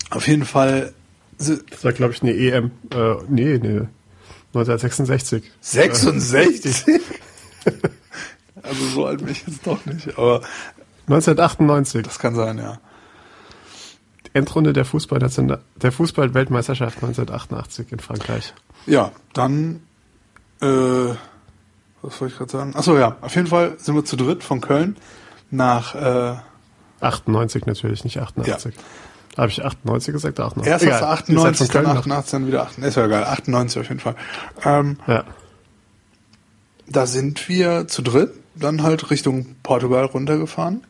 Auf jeden Fall Das war, glaube ich, eine EM. Äh, nee, nee. 1966. 66? also so alt bin ich jetzt doch nicht, aber 1998. das kann sein, ja. Endrunde der Fußball der Fußball-Weltmeisterschaft 1988 in Frankreich. Ja, dann, äh, was wollte ich gerade sagen? Achso, ja, auf jeden Fall sind wir zu dritt von Köln nach, äh, 98 natürlich, nicht 88. Habe ich 98 gesagt? oder 88? erst hast du Egal. Seid 98, von Köln dann nach- 88, dann wieder 88, ist ja egal, 98 auf jeden Fall. Ähm, Ja. da sind wir zu dritt dann halt Richtung Portugal runtergefahren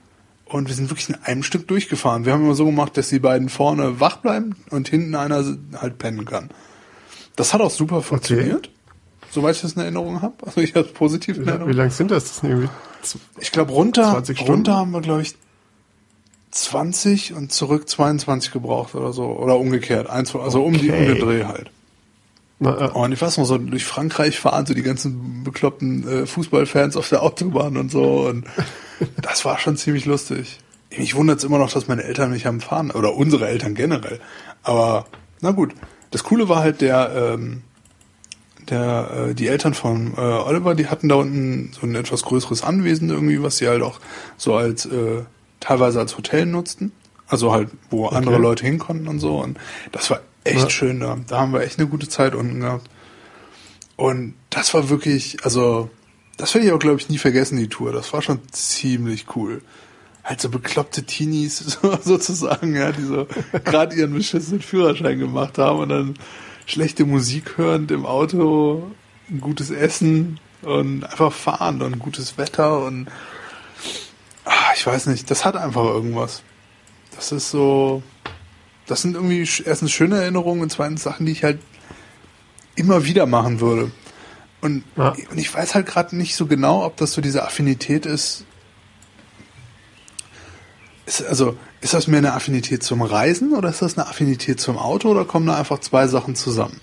und wir sind wirklich in einem Stück durchgefahren. Wir haben immer so gemacht, dass die beiden vorne wach bleiben und hinten einer halt pennen kann. Das hat auch super funktioniert, soweit ich das in Erinnerung habe. Also ich habe es positiv in Wie, wie Erinnerung. lang sind das? Das sind irgendwie Ich glaube runter, 20 Stunden? runter haben wir glaube ich 20 und zurück 22 gebraucht oder so oder umgekehrt, eins, also um die um Okay. den Dreh halt. na, äh, und ich weiß noch so, durch Frankreich fahren so die ganzen bekloppten äh, Fußballfans auf der Autobahn und so. Und das war schon ziemlich lustig. Mich wundert es immer noch, dass meine Eltern mich haben fahren, oder unsere Eltern generell. Aber na gut. Das Coole war halt der, ähm, der, äh, die Eltern von äh, Oliver, die hatten da unten so ein etwas größeres Anwesen irgendwie, was sie halt auch so als teilweise als Hotel nutzten. Also halt, wo andere Leute hin konnten und so. Und das war echt Ja. schön da. Da haben wir echt eine gute Zeit unten gehabt. Und das war wirklich, also, das werde ich auch, glaube ich, nie vergessen, die Tour. Das war schon ziemlich cool. Halt so bekloppte Teenies so, sozusagen, ja, die so gerade ihren beschissenen Führerschein gemacht haben und dann schlechte Musik hörend im Auto, gutes Essen und einfach fahren und gutes Wetter und ah, ich weiß nicht, das hat einfach irgendwas. Das ist so, das sind irgendwie erstens schöne Erinnerungen und zweitens Sachen, die ich halt immer wieder machen würde. Und, Ja. und ich weiß halt gerade nicht so genau, ob das so diese Affinität ist. Ist. Also, ist das mehr eine Affinität zum Reisen oder ist das eine Affinität zum Auto oder kommen da einfach zwei Sachen zusammen?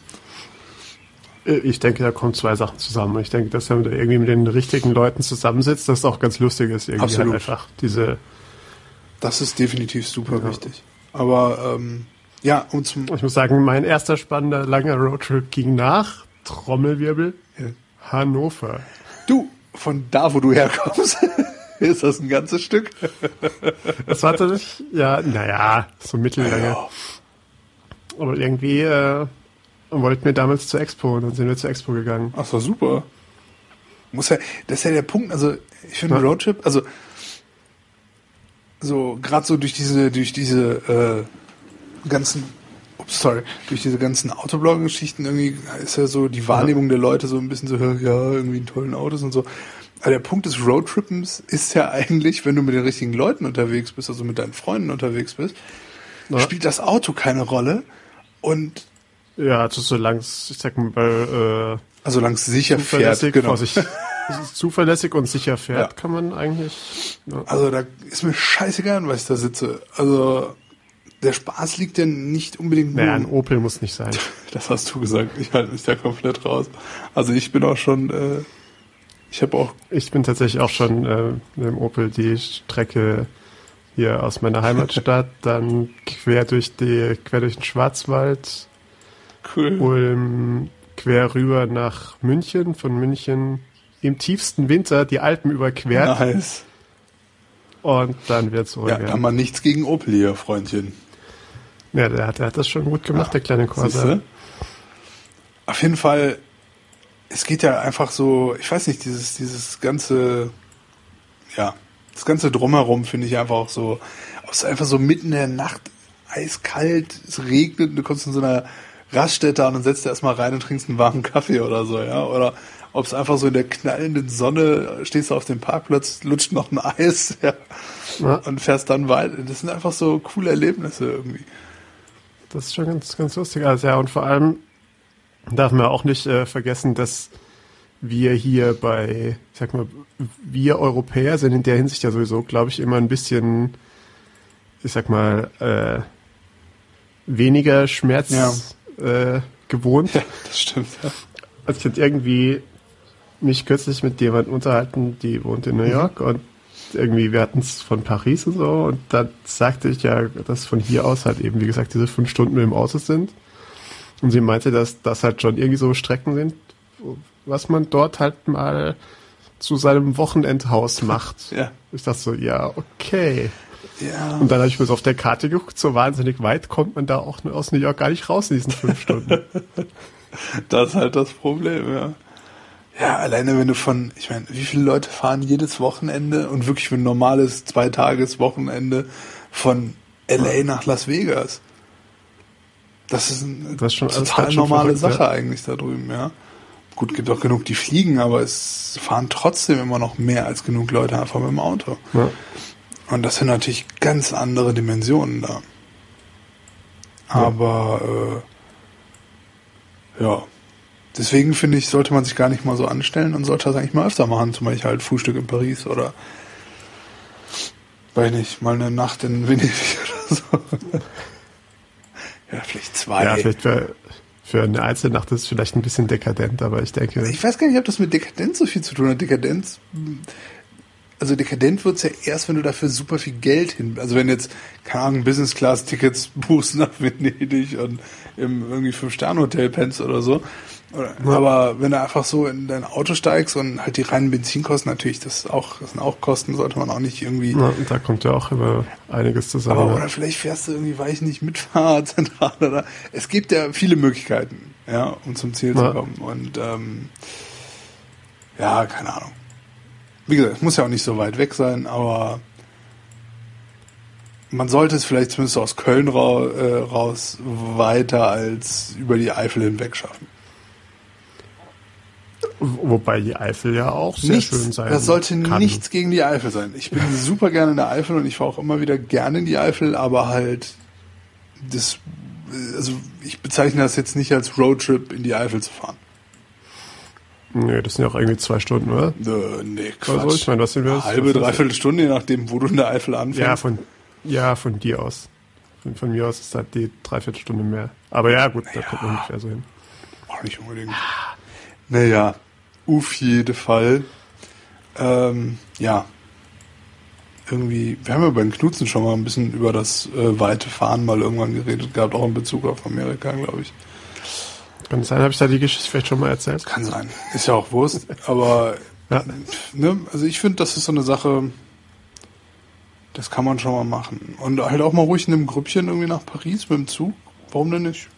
Äh, Ich denke, da kommen zwei Sachen zusammen. Ich denke, dass wenn man da irgendwie mit den richtigen Leuten zusammensitzt, dass es auch ganz lustig ist. Irgendwie Absolut. halt einfach diese, Das ist definitiv super wichtig. Aber ähm, ja, und zum ich muss sagen, mein erster spannender langer Roadtrip ging nach Trommelwirbel Ja. Hannover. du, von da, wo du herkommst, ist das ein ganzes Stück. Das war tatsächlich, ja, naja, so mittellange. Ja. Aber irgendwie äh, wollten wir damals zur Expo und dann sind wir zur Expo gegangen. Ach so, super. Muss ja, das ist ja der Punkt, also ich finde Ja. Roadtrip, also so gerade so durch diese durch diese äh, ganzen ups, sorry, durch diese ganzen Autoblogger-Geschichten irgendwie ist ja so die Wahrnehmung der Leute so ein bisschen so ja, irgendwie in tollen Autos und so. Aber der Punkt des Roadtrippens ist ja eigentlich, wenn du mit den richtigen Leuten unterwegs bist, also mit deinen Freunden unterwegs bist, Ja. spielt das Auto keine Rolle und Ja, also solange es, ich sag mal, äh, also lang es sicher fährt, zuverlässig, genau. vor sich, es ist zuverlässig und sicher fährt, Ja. kann man eigentlich. Ja. Also da ist mir scheißegal, was ich da sitze. Also der Spaß liegt ja nicht unbedingt nur. Naja, ein Opel muss nicht sein. das hast du gesagt. Ich halte mich da komplett raus. Also ich bin auch schon. Äh, ich habe auch. Ich bin tatsächlich auch schon äh, mit dem Opel die Strecke hier aus meiner Heimatstadt, dann quer durch die, quer durch den Schwarzwald, Cool. Ulm, quer rüber nach München, von München im tiefsten Winter die Alpen überquert Nice. und dann wieder zurück. Ja, kann man nichts gegen Opel hier, Freundchen. Ja, der hat, der hat das schon gut gemacht, der kleine Corsa. Siehste? Auf jeden Fall, es geht ja einfach so, ich weiß nicht, dieses, dieses ganze, ja, das ganze Drumherum finde ich einfach auch so, es ist einfach so mitten in der Nacht, eiskalt, es regnet, und du kommst in so einer Raststätte an und setzt dir erstmal rein und trinkst einen warmen Kaffee oder so, ja, oder ob es einfach so in der knallenden Sonne, stehst du auf dem Parkplatz, lutscht noch ein Eis, ja, Ja. und fährst dann weiter. Das sind einfach so coole Erlebnisse irgendwie. Das ist schon ganz, ganz lustig. Also ja, und vor allem darf man auch nicht äh, vergessen, dass wir hier bei, ich sag mal, wir Europäer sind in der Hinsicht ja sowieso, glaube ich, immer ein bisschen, ich sag mal, äh, weniger Schmerz äh, gewohnt. Ja, das stimmt, ja. Also ich hatte irgendwie mich kürzlich mit jemandem unterhalten, die wohnt in New York und irgendwie, wir hatten es von Paris und so und dann sagte ich ja, dass von hier aus halt eben, wie gesagt, diese fünf Stunden mit dem Auto sind. Und sie meinte, dass das halt schon irgendwie so Strecken sind, was man dort halt mal zu seinem Wochenendhaus macht. Ja. Ich dachte so, ja, okay. Ja. Und dann habe ich mir so auf der Karte geguckt, so wahnsinnig weit kommt man da auch aus New York gar nicht raus in diesen fünf Stunden. Das ist halt das Problem, ja. Ja, alleine wenn du von, ich meine, wie viele Leute fahren jedes Wochenende und wirklich für ein normales Zweitages-Wochenende von LA nach Las Vegas? Das ist eine Das ist total normale verrückt, Sache ja. eigentlich da drüben, ja. Gut, gibt auch genug, die fliegen, aber es fahren trotzdem immer noch mehr als genug Leute einfach mit dem Auto. Ja. Und das sind natürlich ganz andere Dimensionen da. Aber äh, ja, deswegen finde ich, sollte man sich gar nicht mal so anstellen und sollte das eigentlich mal öfter machen. Zum Beispiel halt Frühstück in Paris oder weiß nicht, mal eine Nacht in Venedig oder so. Ja, vielleicht zwei. Ja, vielleicht für, für eine Einzelnacht ist es vielleicht ein bisschen dekadent, aber ich denke, Ich weiß gar nicht, ob das mit Dekadenz so viel zu tun hat. Dekadenz, also dekadent wird's ja erst, wenn du dafür super viel Geld hin, also wenn jetzt, keine Ahnung, Business-Class-Tickets buchst nach Venedig und im irgendwie Fünf-Sterne-Hotel pennst oder so. Aber wenn du einfach so in dein Auto steigst und halt die reinen Benzinkosten natürlich, das, auch, das sind auch Kosten, sollte man auch nicht irgendwie. Ja, da kommt ja auch immer einiges zusammen. Aber, oder vielleicht fährst du irgendwie, weil ich nicht zentral oder. Es gibt ja viele Möglichkeiten, ja, um zum Ziel ja. zu kommen. Und ähm, ja, keine Ahnung. Wie gesagt, es muss ja auch nicht so weit weg sein, aber man sollte es vielleicht zumindest aus Köln ra äh, raus weiter als über die Eifel hinweg schaffen. Wobei die Eifel ja auch sehr nichts, schön sein Das sollte kann. nichts gegen die Eifel sein. Ich bin super gerne in der Eifel und ich fahre auch immer wieder gerne in die Eifel, aber halt das, also ich bezeichne das jetzt nicht als Roadtrip in die Eifel zu fahren. Nee, das sind ja auch irgendwie zwei Stunden, oder? Äh, nee, Quatsch. Also, ich meine, was sind wir? Halbe, dreiviertel Stunde, je nachdem, wo du in der Eifel anfängst. Ja, von, ja, von dir aus. Von, von mir aus ist halt die Dreiviertelstunde mehr. Aber ja, gut, da kommt man ungefähr so hin. Auch nicht unbedingt. Naja, auf jeden Fall. Ähm, ja. Irgendwie, wir haben ja beim Knutzen schon mal ein bisschen über das äh, weite Fahren mal irgendwann geredet gehabt, auch in Bezug auf Amerika, glaube ich. Kann sein, habe ich da die Geschichte vielleicht schon mal erzählt? Kann sein. Ist ja auch Wurst. aber ja. ne, also ich finde, das ist so eine Sache, das kann man schon mal machen. Und halt auch mal ruhig in einem Grüppchen irgendwie nach Paris mit dem Zug. Warum denn nicht?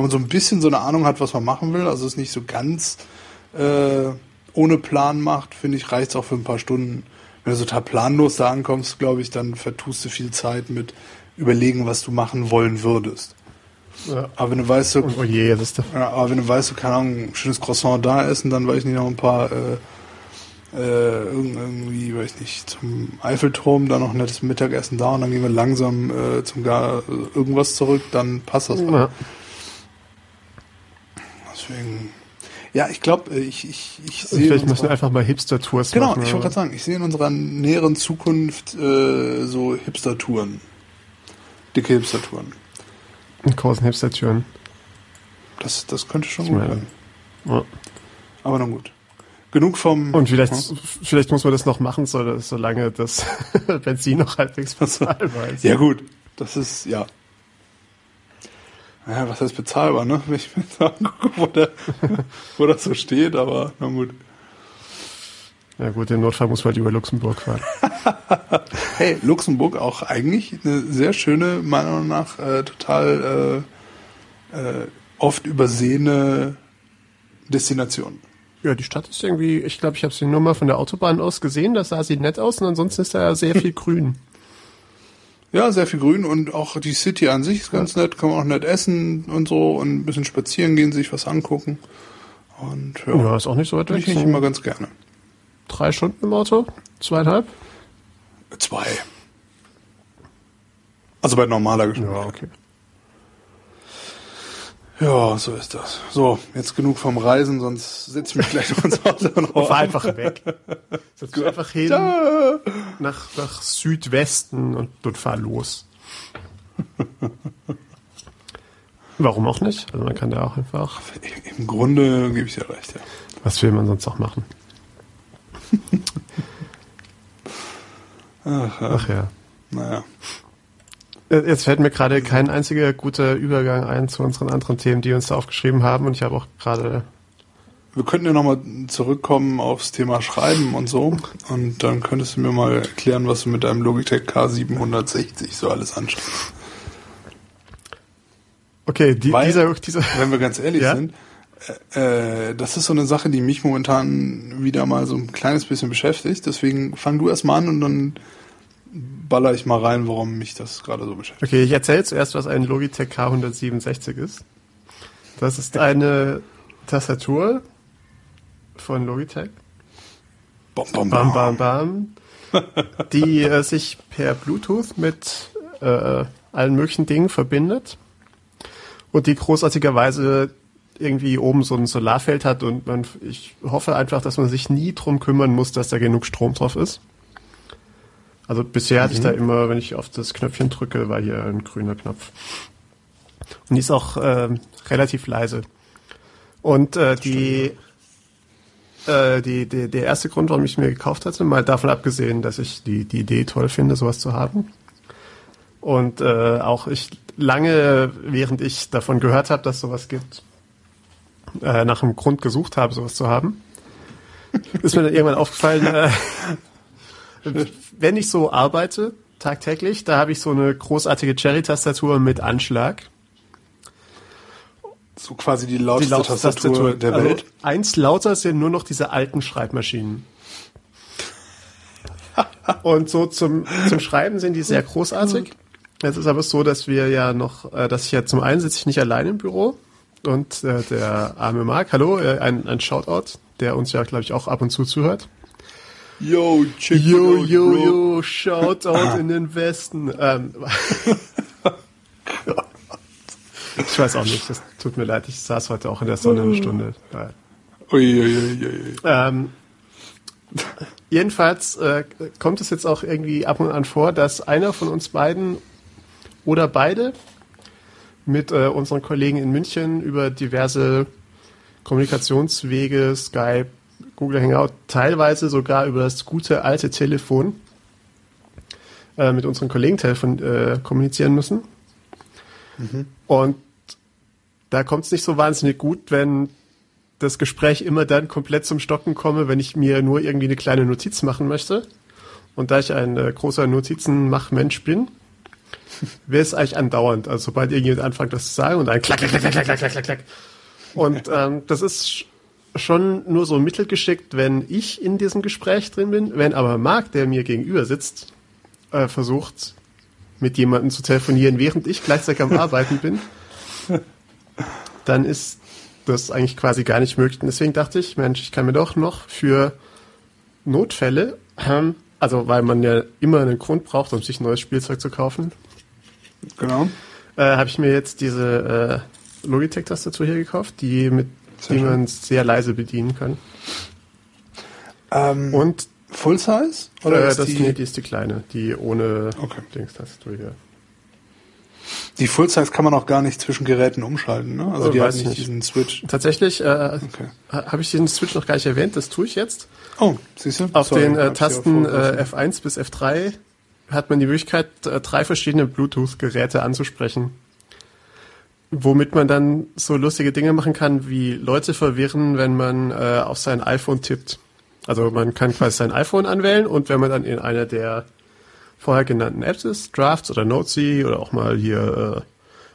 Wenn man so ein bisschen so eine Ahnung hat, was man machen will, also es nicht so ganz äh, ohne Plan macht, finde ich, reicht es auch für ein paar Stunden. Wenn du total planlos da ankommst, glaube ich, dann vertust du viel Zeit mit überlegen, was du machen wollen würdest. Ja. Aber wenn du weißt, so, oh je, das ist ja, aber wenn du weißt, so, keine Ahnung, ein schönes Croissant da essen, dann weiß ich nicht noch ein paar äh, äh, irgendwie, weiß ich nicht, zum Eiffelturm, dann noch ein nettes Mittagessen da und dann gehen wir langsam äh, zum gar irgendwas zurück, dann passt das. Ja. Deswegen ja, ich glaube, äh, ich, ich, ich sehe. Vielleicht müssen wir einfach mal Hipster-Tours genau, machen. Genau, ich wollte gerade sagen, ich sehe in unserer näheren Zukunft äh, so Hipster-Touren. Dicke Hipster-Touren. Großen Hipster-Touren. Das, das könnte schon ich gut sein. Ja. Aber nun gut. Genug vom. Und vielleicht, hm? vielleicht muss man das noch machen, so, solange das Benzin noch halbwegs bezahlbar ist. Ja, gut. Das ist, ja, ja, was heißt bezahlbar, ne? Wenn ich mir so angucke, wo, der, wo das so steht, aber na gut. Ja gut, im Notfall muss man halt über Luxemburg fahren. hey, Luxemburg auch eigentlich eine sehr schöne, meiner Meinung nach, äh, total äh, äh, oft übersehene Destination. Ja, die Stadt ist irgendwie, ich glaube, ich habe sie nur mal von der Autobahn aus gesehen, da sah sie nett aus und ansonsten ist da sehr viel grün. Ja, sehr viel Grün und auch die City an sich ist ganz nett, kann man auch nett essen und so und ein bisschen spazieren gehen, sich was angucken. Und ja, ja ist auch nicht so weit weg. Ich nicht immer ganz gerne. Drei Stunden im Auto? Zweieinhalb? Zwei. Also bei normaler Geschwindigkeit. Ja, okay. Ja, so ist das. So, jetzt genug vom Reisen, sonst setze ich mich gleich noch ins Auto und Fahr einfach weg. Setz dich einfach hin nach, nach Südwesten und, und fahr los. Warum auch nicht? Also man kann da auch einfach. Im Grunde gebe ich dir recht, ja. Was will man sonst auch machen? Ach, ja. Ach ja. Naja. Äh, jetzt fällt mir gerade kein einziger guter Übergang ein zu unseren anderen Themen, die uns da aufgeschrieben haben. Und ich habe auch gerade. Wir könnten ja nochmal zurückkommen aufs Thema Schreiben und so. Und dann könntest du mir mal erklären, was du mit deinem Logitech K760 so alles anschaust. Okay, die, Weil, dieser, dieser. Wenn wir ganz ehrlich ja? sind, äh, das ist so eine Sache, die mich momentan wieder mal so ein kleines bisschen beschäftigt. Deswegen fang du erst mal an und dann baller ich mal rein, warum mich das gerade so beschäftigt. Okay, ich erzähle zuerst, was ein Logitech K167 ist. Das ist eine Tastatur von Logitech. Bam, bam, bam. bam, bam, bam die äh, sich per Bluetooth mit äh, allen möglichen Dingen verbindet und die großartigerweise irgendwie oben so ein Solarfeld hat und man, ich hoffe einfach, dass man sich nie drum kümmern muss, dass da genug Strom drauf ist. Also bisher hatte ich da mhm. immer, wenn ich auf das Knöpfchen drücke, war hier ein grüner Knopf. Und die ist auch äh, relativ leise. Und äh, die, äh, die, die, der erste Grund, warum ich mir gekauft hatte, mal davon abgesehen, dass ich die, die Idee toll finde, sowas zu haben. Und äh, auch ich lange, während ich davon gehört habe, dass sowas gibt, äh, nach einem Grund gesucht habe, sowas zu haben, ist mir dann irgendwann aufgefallen, äh, wenn ich so arbeite, tagtäglich, da habe ich so eine großartige Cherry-Tastatur mit Anschlag. So quasi die lauteste, die lauteste Tastatur, Tastatur, der also Welt. Eins lauter sind nur noch diese alten Schreibmaschinen. Und so zum, zum Schreiben sind die sehr großartig. Es ist aber so, dass wir ja noch, äh, dass ich ja zum einen sitze ich nicht allein im Büro und äh, der arme Marc, hallo, äh, ein, ein Shoutout, der uns ja, glaube ich, auch ab und zu zuhört. Yo, check Yo, out, yo, bro. yo, Shoutout in den Westen. Ähm, ich weiß auch nicht, das tut mir leid, ich saß heute auch in der Sonne eine Stunde. Ui, ui, ui, ui. Ähm, jedenfalls äh, kommt es jetzt auch irgendwie ab und an vor, dass einer von uns beiden oder beide mit äh, unseren Kollegen in München über diverse Kommunikationswege, Skype, Google Hangout, teilweise sogar über das gute alte Telefon äh, mit unseren Kollegen telefon äh, kommunizieren müssen. Mhm. Und da kommt es nicht so wahnsinnig gut, wenn das Gespräch immer dann komplett zum Stocken komme, wenn ich mir nur irgendwie eine kleine Notiz machen möchte. Und da ich ein äh, großer Notizenmachmensch bin, wäre es eigentlich andauernd. Also sobald irgendjemand anfängt, das zu sagen und dann klack, klack, klack, klack, klack, klack, klack, klack. Und ähm, das ist schon nur so mittelgeschickt, wenn ich in diesem Gespräch drin bin. Wenn aber Marc, der mir gegenüber sitzt, äh, versucht, mit jemandem zu telefonieren, während ich gleichzeitig am Arbeiten bin, dann ist das eigentlich quasi gar nicht möglich. Und deswegen dachte ich, Mensch, ich kann mir doch noch für Notfälle, ähm, also weil man ja immer einen Grund braucht, um sich ein neues Spielzeug zu kaufen, Genau. Äh, Habe ich mir jetzt diese äh, Logitech-Tastatur hier gekauft, die mit sehr die man sehr leise bedienen kann. Ähm, Und Full Size? Oder äh, das, die, nee, die ist die kleine, die ohne okay. Dings-Tastatur hier. Die Full Size kann man auch gar nicht zwischen Geräten umschalten, ne? Also oh, die hat nicht, nicht diesen Switch. Tatsächlich äh, okay. habe ich diesen Switch noch gar nicht erwähnt, das tue ich jetzt. Oh, siehst du? Auf Sorry, den äh, Tasten äh, F1 bis F3 hat man die Möglichkeit, äh, drei verschiedene Bluetooth-Geräte anzusprechen. Womit man dann so lustige Dinge machen kann, wie Leute verwirren, wenn man äh, auf sein iPhone tippt. Also man kann quasi sein iPhone anwählen und wenn man dann in einer der vorher genannten Apps ist, Drafts oder Notesy oder auch mal hier äh,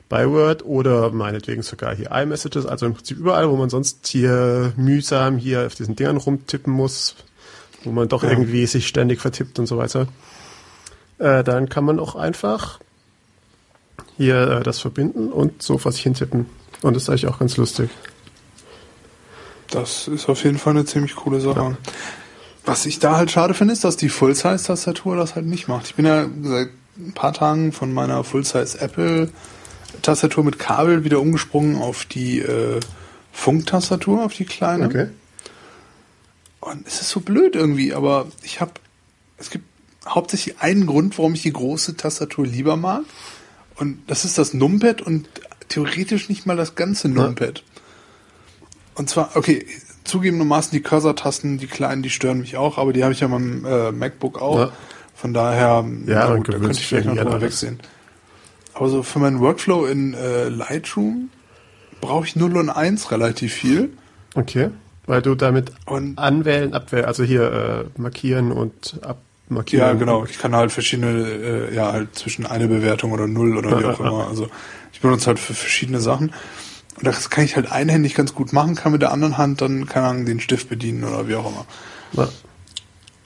Byword oder meinetwegen sogar hier iMessages, also im Prinzip überall, wo man sonst hier mühsam hier auf diesen Dingern rumtippen muss, wo man doch ja. irgendwie sich ständig vertippt und so weiter äh, dann kann man auch einfach hier äh, das verbinden und so vor sich hintippen. Und das ist eigentlich auch ganz lustig. Das ist auf jeden Fall eine ziemlich coole Sache. Ja. Was ich da halt schade finde, ist, dass die Full-Size-Tastatur das halt nicht macht. Ich bin ja seit ein paar Tagen von meiner Full-Size Apple-Tastatur mit Kabel wieder umgesprungen auf die äh, Funktastatur, auf die kleine. Okay. Und es ist so blöd irgendwie, aber ich habe, es gibt hauptsächlich einen Grund, warum ich die große Tastatur lieber mag. Und das ist das Numpad und theoretisch nicht mal das ganze Numpad. Ja. Und zwar, okay, zugegebenermaßen die Cursor-Tasten, die kleinen, die stören mich auch, aber die habe ich ja beim äh, MacBook auch. Ja. Von daher, ja, gut, da könnte ich vielleicht noch drüber wegsehen. Aber so für meinen Workflow in äh, Lightroom brauche ich 0 und 1 relativ viel. Okay. Weil du damit und anwählen, abwählen, also hier äh, markieren und ab markieren. Ja, genau. Ich kann halt verschiedene, äh, ja, halt zwischen eine Bewertung oder null oder wie auch immer. Also ich benutze halt für verschiedene Sachen. Und das kann ich halt einhändig ganz gut machen, kann mit der anderen Hand dann, keine Ahnung, den Stift bedienen oder wie auch immer. Ja.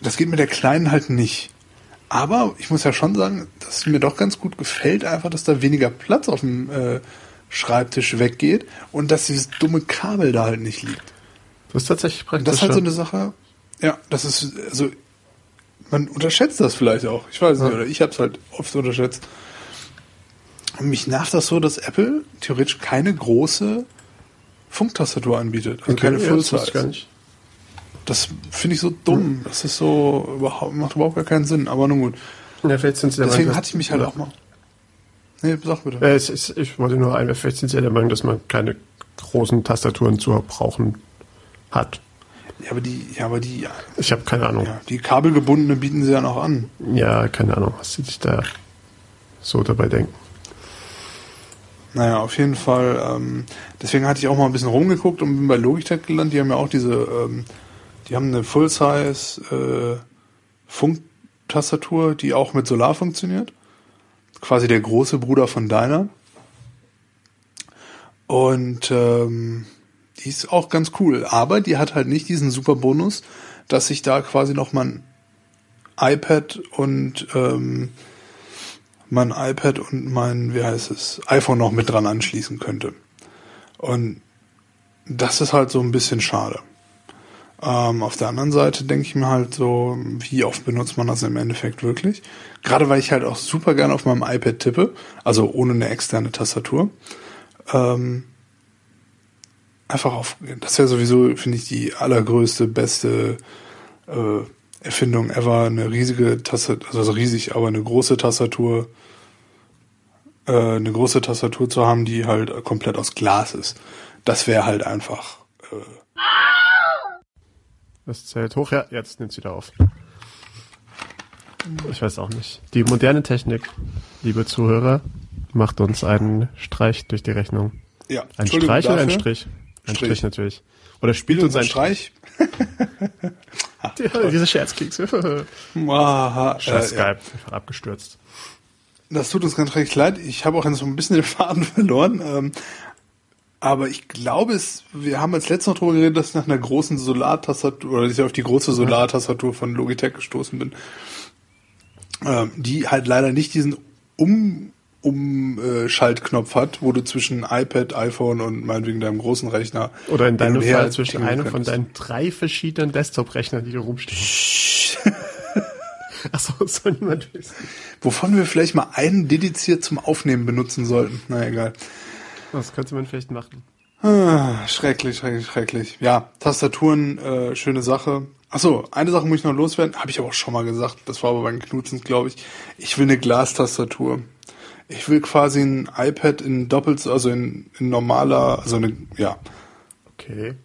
Das geht mit der kleinen halt nicht. Aber ich muss ja schon sagen, dass es mir doch ganz gut gefällt, einfach, dass da weniger Platz auf dem äh, Schreibtisch weggeht und dass dieses dumme Kabel da halt nicht liegt. Das ist tatsächlich praktisch. Das ist halt so eine Sache. Ja, das ist, also man unterschätzt das vielleicht auch. Ich weiß nicht, ja. oder ich habe es halt oft unterschätzt. Und mich nervt das so, dass Apple theoretisch keine große Funktastatur anbietet. Also okay, keine Full Size. Ja, das, das finde ich so dumm. Das ist so überhaupt, macht überhaupt gar keinen Sinn. Aber nun gut. Ja, vielleicht sind sie Deswegen hatte ich mich halt auch mal. Nee, sag bitte. Äh, ist, ich wollte nur einmal, vielleicht sind sie der Meinung, dass man keine großen Tastaturen zu brauchen hat. Ja, aber die, ja, aber die. Ich habe keine Ahnung. Ja, die kabelgebundene bieten sie ja noch an. Ja, keine Ahnung, was sie sich da so dabei denken. Naja, auf jeden Fall. Ähm, deswegen hatte ich auch mal ein bisschen rumgeguckt und bin bei Logitech gelandet. Die haben ja auch diese, ähm, die haben eine Full-Size äh, Funktastatur, die auch mit Solar funktioniert. Quasi der große Bruder von deiner. Und ähm, die ist auch ganz cool. Aber die hat halt nicht diesen super Bonus, dass ich da quasi noch mein iPad und ähm, mein iPad und mein, wie heißt es, iPhone noch mit dran anschließen könnte. Und das ist halt so ein bisschen schade. Ähm, auf der anderen Seite denke ich mir halt so, wie oft benutzt man das im Endeffekt wirklich? Gerade weil ich halt auch super gerne auf meinem iPad tippe, also ohne eine externe Tastatur. Ähm, einfach auf, das ja sowieso, finde ich, die allergrößte, beste äh, Erfindung ever, eine riesige Tastatur, also riesig, aber eine große Tastatur, äh, eine große Tastatur zu haben, die halt komplett aus Glas ist. Das wäre halt einfach. Äh das zählt hoch, ja, jetzt nimmt es wieder auf. Ich weiß auch nicht. Die moderne Technik, liebe Zuhörer, macht uns einen Streich durch die Rechnung. Ja, ein Streich oder ein Strich? Ein Strich, Strich natürlich. Oder spielt uns ein Streich? ja, diese Scherzkekse. Scheiß äh, Skype, ja. abgestürzt. Das tut uns ganz recht leid. Ich habe auch so ein bisschen den Faden verloren. Ähm, aber ich glaube es, wir haben als letztes noch darüber geredet, dass ich nach einer großen Solartastatur, oder dass ich auf die große Solartastatur von Logitech gestoßen bin. Ähm, die halt leider nicht diesen Um Umschaltknopf hat, wo du zwischen iPad, iPhone und meinetwegen deinem großen Rechner oder in deinem Fall zwischen einem von deinen drei verschiedenen Desktop-Rechnern, die hier rumstehen. Achso, soll niemand wissen. Wovon wir vielleicht mal einen dediziert zum Aufnehmen benutzen sollten. Na egal. Das könnte man vielleicht machen. Ah, schrecklich, schrecklich, schrecklich. Ja, Tastaturen, äh, schöne Sache. Achso, eine Sache muss ich noch loswerden. Habe ich aber auch schon mal gesagt. Das war aber beim Knutzens, glaube ich. Ich will eine Glastastatur. Ich will quasi ein iPad in doppelt, also in, in normaler, also eine, ja. Okay.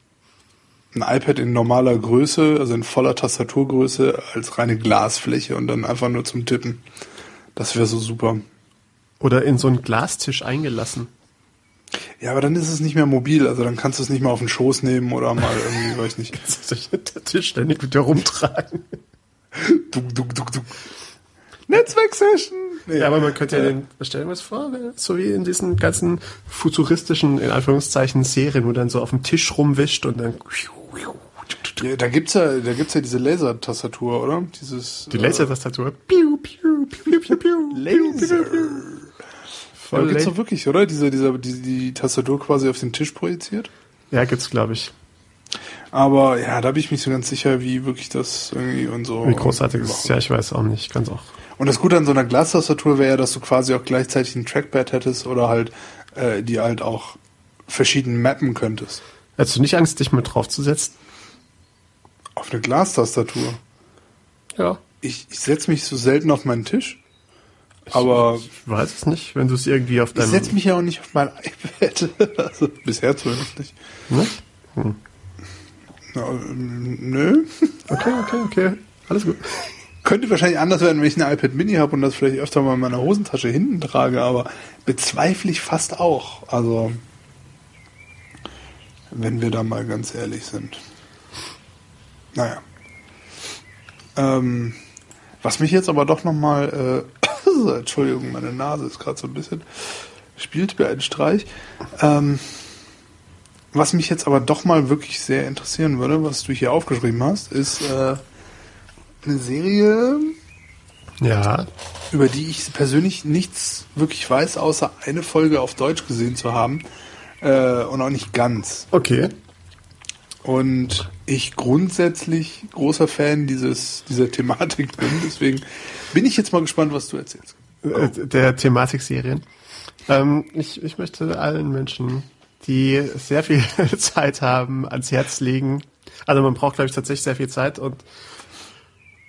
Ein iPad in normaler Größe, also in voller Tastaturgröße, als reine Glasfläche und dann einfach nur zum Tippen. Das wäre so super. Oder in so einen Glastisch eingelassen. Ja, aber dann ist es nicht mehr mobil, also dann kannst du es nicht mal auf den Schoß nehmen oder mal irgendwie, weiß ich nicht. Kannst du den Tisch ständig mit dir rumtragen. Duck, duck, duck, duck. Netzwerksession. Nee. Ja, aber man könnte ja den, stellen wir es vor, so wie in diesen ganzen futuristischen, in Anführungszeichen, Serien, wo dann so auf dem Tisch rumwischt und dann. Ja, da gibt's ja, da gibt's ja diese Lasertastatur, oder? Dieses. Die Lasertastatur. Piu, piu, piu, piu, piu, Laser. Voll ja, gibt's doch wirklich, oder? Diese, diese, die, die Tastatur quasi auf den Tisch projiziert? Ja, gibt's, glaube ich. Aber ja, da bin ich mich so ganz sicher, wie wirklich das irgendwie und so. Wie großartig ist es, ja, ich weiß auch nicht, ganz auch. Und das Gute an so einer Glastastatur wäre ja, dass du quasi auch gleichzeitig ein Trackpad hättest oder halt äh, die halt auch verschieden mappen könntest. Hättest du nicht Angst, dich mit draufzusetzen? Auf eine Glastastatur? Ja. Ich, ich setze mich so selten auf meinen Tisch. Aber ich weiß es nicht, wenn du es irgendwie auf deinem. Ich setze mich ja auch nicht auf mein iPad. also bisher zumindest nicht. Ne? Hm. Na, nö. Okay, okay, okay. Alles gut. Könnte wahrscheinlich anders werden, wenn ich ein iPad Mini habe und das vielleicht öfter mal in meiner Hosentasche hinten trage, aber bezweifle ich fast auch. Also, wenn wir da mal ganz ehrlich sind. Naja. Ähm, was mich jetzt aber doch nochmal, äh, Entschuldigung, meine Nase ist gerade so ein bisschen, spielt mir einen Streich. Ähm, was mich jetzt aber doch mal wirklich sehr interessieren würde, was du hier aufgeschrieben hast, ist, äh, eine Serie, ja. über die ich persönlich nichts wirklich weiß, außer eine Folge auf Deutsch gesehen zu haben. Äh, und auch nicht ganz. Okay. Und ich grundsätzlich großer Fan dieses, dieser Thematik bin. Deswegen bin ich jetzt mal gespannt, was du erzählst. Äh, der Thematikserien. Ähm, ich, ich möchte allen Menschen, die sehr viel Zeit haben, ans Herz legen. Also man braucht, glaube ich, tatsächlich sehr viel Zeit und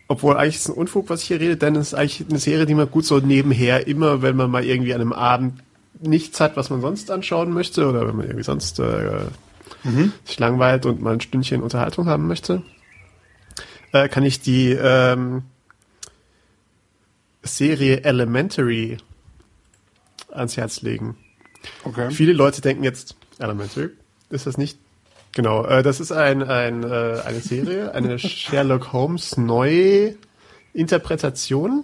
obwohl eigentlich ist es ein Unfug, was ich hier rede, denn es ist eigentlich eine Serie, die man gut so nebenher immer, wenn man mal irgendwie an einem Abend nichts hat, was man sonst anschauen möchte oder wenn man irgendwie sonst äh, mhm. sich langweilt und mal ein Stündchen Unterhaltung haben möchte, äh, kann ich die ähm, Serie Elementary ans Herz legen. Okay. Viele Leute denken jetzt, Elementary, ist das nicht? Genau, äh, das ist ein, ein, äh, eine Serie, eine Sherlock Holmes Neuinterpretation.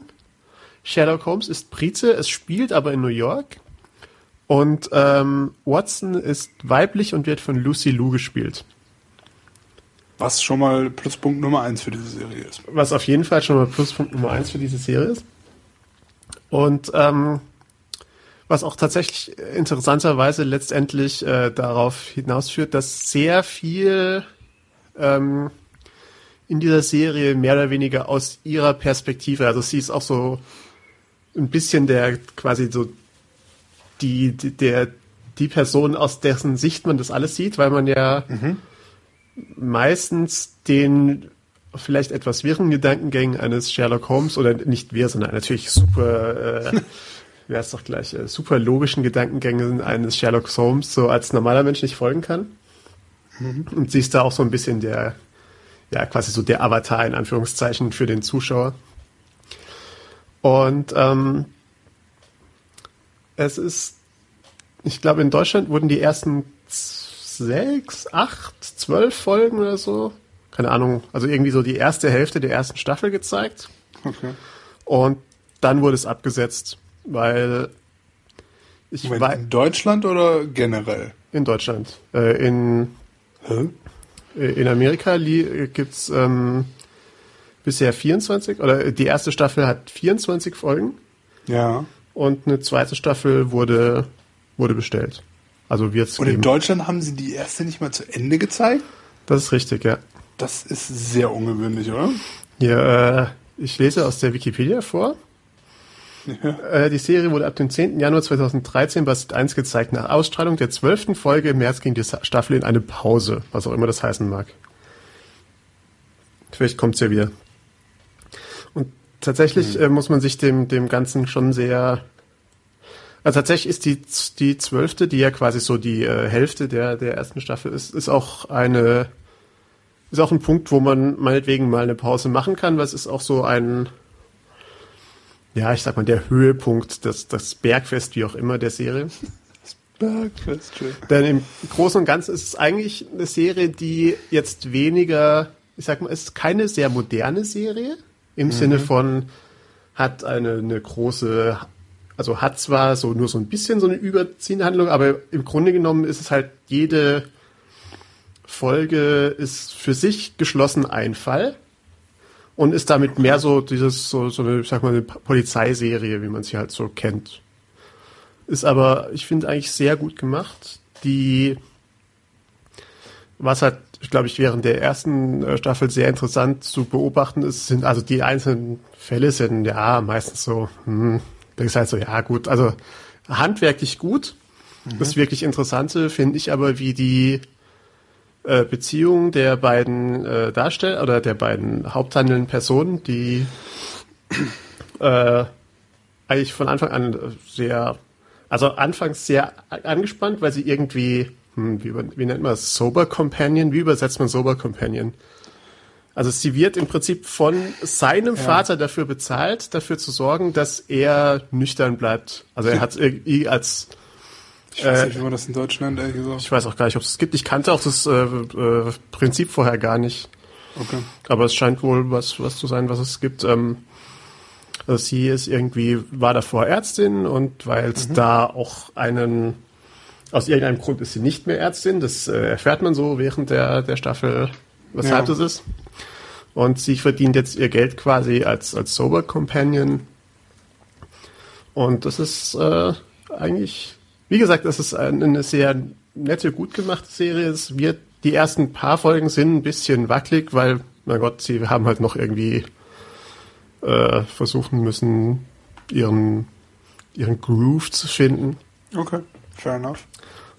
Sherlock Holmes ist Brite, es spielt aber in New York. Und ähm, Watson ist weiblich und wird von Lucy Liu gespielt. Was schon mal Pluspunkt Nummer eins für diese Serie ist. Was auf jeden Fall schon mal Pluspunkt Nummer eins für diese Serie ist. Und ähm, was auch tatsächlich interessanterweise letztendlich äh, darauf hinausführt, dass sehr viel ähm, in dieser Serie mehr oder weniger aus ihrer Perspektive, also sie ist auch so ein bisschen der quasi so die, die der die Person aus dessen Sicht man das alles sieht, weil man ja meistens den vielleicht etwas wirren Gedankengängen eines Sherlock Holmes oder nicht wir, sondern natürlich super äh, wie heißt doch gleich, äh, super logischen Gedankengängen eines Sherlock Holmes so als normaler Mensch nicht folgen kann. Und sie ist da auch so ein bisschen der, ja, quasi so der Avatar in Anführungszeichen für den Zuschauer. Und ähm, es ist, ich glaube, in Deutschland wurden die ersten sechs, acht, zwölf Folgen oder so, keine Ahnung, also irgendwie so die erste Hälfte der ersten Staffel gezeigt. Okay. Und dann wurde es abgesetzt, weil ich Moment, war in Deutschland oder generell? in Deutschland. Äh, in, Hä? äh, in Amerika li- gibt's ähm, bisher 24, oder die erste Staffel hat 24 Folgen Ja. und eine zweite Staffel wurde, wurde bestellt. Also wird's Und in geben. Deutschland haben sie die erste nicht mal zu Ende gezeigt? Das ist richtig, ja. Das ist sehr ungewöhnlich, oder? Hier, äh, ich lese aus der Wikipedia vor. Äh, die Serie wurde ab dem 10. Januar 2013 bei Sat 1 gezeigt. Nach Ausstrahlung der zwölften Folge im März ging die Staffel in eine Pause, was auch immer das heißen mag. Vielleicht kommt's ja wieder. Und tatsächlich äh, muss man sich dem, dem Ganzen schon sehr. Also tatsächlich ist die die zwölfte, die ja quasi so die äh, Hälfte der der ersten Staffel ist, ist auch eine ist auch ein Punkt, wo man meinetwegen mal eine Pause machen kann, weil es ist auch so ein, ja, ich sag mal, der Höhepunkt, das, das Bergfest, wie auch immer, der Serie. Bergfest, schön. Denn im Großen und Ganzen ist es eigentlich eine Serie, die jetzt weniger, ich sag mal, es ist keine sehr moderne Serie, im Sinne von, hat eine, eine große, also hat zwar so nur so ein bisschen so eine überziehende Handlung, aber im Grunde genommen ist es halt jede Folge ist für sich geschlossen ein Fall und ist damit mehr so dieses, so, so eine, ich sag mal, eine Polizeiserie, wie man sie halt so kennt. Ist aber, ich finde, eigentlich sehr gut gemacht. Die, was halt, ich glaube ich, während der ersten äh, Staffel sehr interessant zu beobachten ist, sind, also die einzelnen Fälle sind ja meistens so, hm, da ist halt so, ja gut, also handwerklich gut. Das wirklich Interessante finde ich aber, wie die äh, Beziehung der beiden äh, Darsteller oder der beiden haupthandelnden Personen, die äh, eigentlich von Anfang an sehr, also anfangs sehr angespannt, weil sie irgendwie, hm, wie, wie nennt man das, Sober Companion, wie übersetzt man Sober Companion? Also sie wird im Prinzip von seinem Vater dafür bezahlt, dafür zu sorgen, dass er nüchtern bleibt. Also er hat irgendwie als Ich weiß Äh, nicht, wie man das in Deutsch nennt, ehrlich gesagt. ich weiß auch gar nicht, ob es gibt. Ich kannte auch das äh, äh, Prinzip vorher gar nicht. Okay. Aber es scheint wohl was, was zu sein, was es gibt. Ähm, also sie ist irgendwie, war davor Ärztin und weil es da auch einen, aus irgendeinem Grund ist sie nicht mehr Ärztin. Das äh, erfährt man so während der, der Staffel, weshalb Ja. das ist. Und sie verdient jetzt ihr Geld quasi als, als Sober Companion. Und das ist äh, eigentlich, wie gesagt, das ist ein- eine sehr nette, gut gemachte Serie. Es wird, die ersten paar Folgen sind ein bisschen wackelig, weil, mein Gott, sie haben halt noch irgendwie äh, versuchen müssen, ihren, ihren Groove zu finden. Okay, fair enough.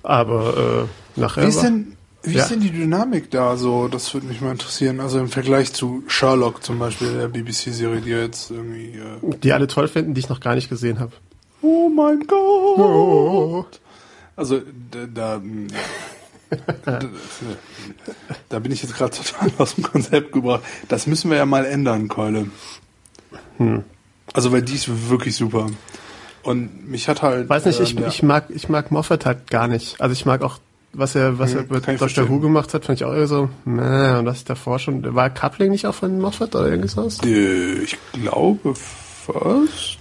Aber äh, nachher Wie ist denn, wie Ja. ist denn die Dynamik da so? Das würde mich mal interessieren. Also im Vergleich zu Sherlock zum Beispiel, der BBC-Serie, die jetzt irgendwie. Äh, die alle toll finden, die ich noch gar nicht gesehen habe. Oh mein Gott! Also da, da, da, da bin ich jetzt gerade total aus dem Konzept gebracht. Das müssen wir ja mal ändern, Keule. Hm. Also weil die ist wirklich super. Und mich hat halt. Weiß nicht, äh, ich, der- ich mag, ich mag Moffat halt gar nicht. Also ich mag auch, was er, was Mhm, er mit Dr. Who gemacht hat, fand ich auch eher so, meh, und das davor schon, war Coupling nicht auch von Moffat oder irgendwas? Äh, Ich glaube fast.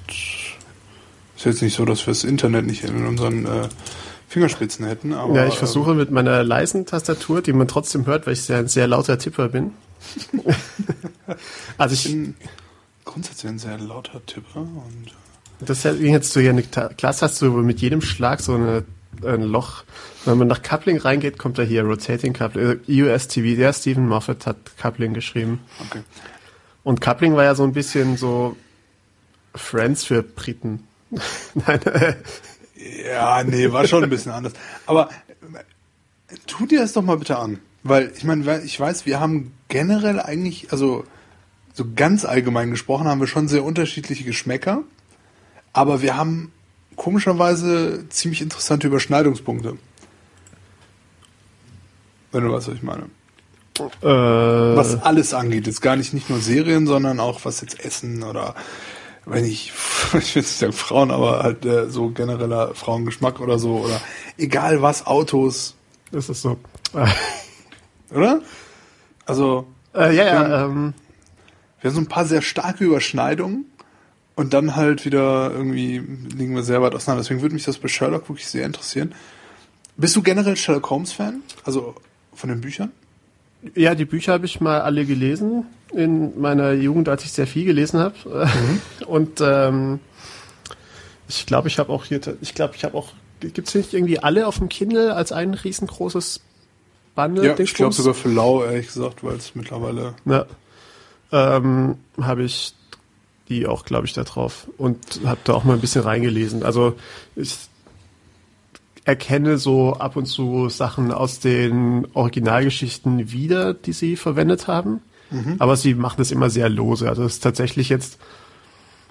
Ist jetzt nicht so, dass wir das Internet nicht in unseren äh, Fingerspitzen hätten, aber. Ja, ich versuche mit meiner leisen Tastatur, die man trotzdem hört, weil ich sehr, ein sehr lauter Tipper bin. also Ich ich, bin grundsätzlich ein sehr lauter Tipper und. das ist ja jetzt so hier eine Klasse hast du mit jedem Schlag so eine, ein Loch. Wenn man nach Coupling reingeht, kommt da hier Rotating Coupling. Äh, USTV, der Stephen Moffat hat Coupling geschrieben. Okay. Und Coupling war ja so ein bisschen so Friends für Briten. Nein, äh, Ja, nee, war schon ein bisschen anders. Aber äh, tu dir das doch mal bitte an. Weil, ich meine, ich weiß, wir haben generell eigentlich, also so ganz allgemein gesprochen, haben wir schon sehr unterschiedliche Geschmäcker. Aber wir haben komischerweise ziemlich interessante Überschneidungspunkte. Wenn du weißt, was ich meine. äh, Was alles angeht. Jetzt gar nicht, nicht nur Serien, sondern auch was jetzt Essen oder wenn ich, ich will nicht sagen Frauen, aber halt äh, so genereller Frauengeschmack oder so oder egal was, Autos, das ist so. oder? Also, Äh, ja, Ja. ja, ähm, wir haben so ein paar sehr starke Überschneidungen und dann halt wieder irgendwie liegen wir sehr weit auseinander. Deswegen würde mich das bei Sherlock wirklich sehr interessieren. Bist du generell Sherlock Holmes Fan? Also von den Büchern? Ja, die Bücher habe ich mal alle gelesen in meiner Jugend, als ich sehr viel gelesen habe. Mhm. Und ähm, ich glaube, ich habe auch hier, ich glaube, ich habe auch, gibt es nicht irgendwie alle auf dem Kindle als ein riesengroßes Bundle? Ja, ich glaube sogar für Lau, ehrlich gesagt, weil es mittlerweile Ja. Ähm, habe ich die auch, glaube ich, da drauf und habe da auch mal ein bisschen reingelesen. Also ich erkenne so ab und zu Sachen aus den Originalgeschichten wieder, die sie verwendet haben. Aber sie machen das immer sehr lose. Also es ist tatsächlich jetzt,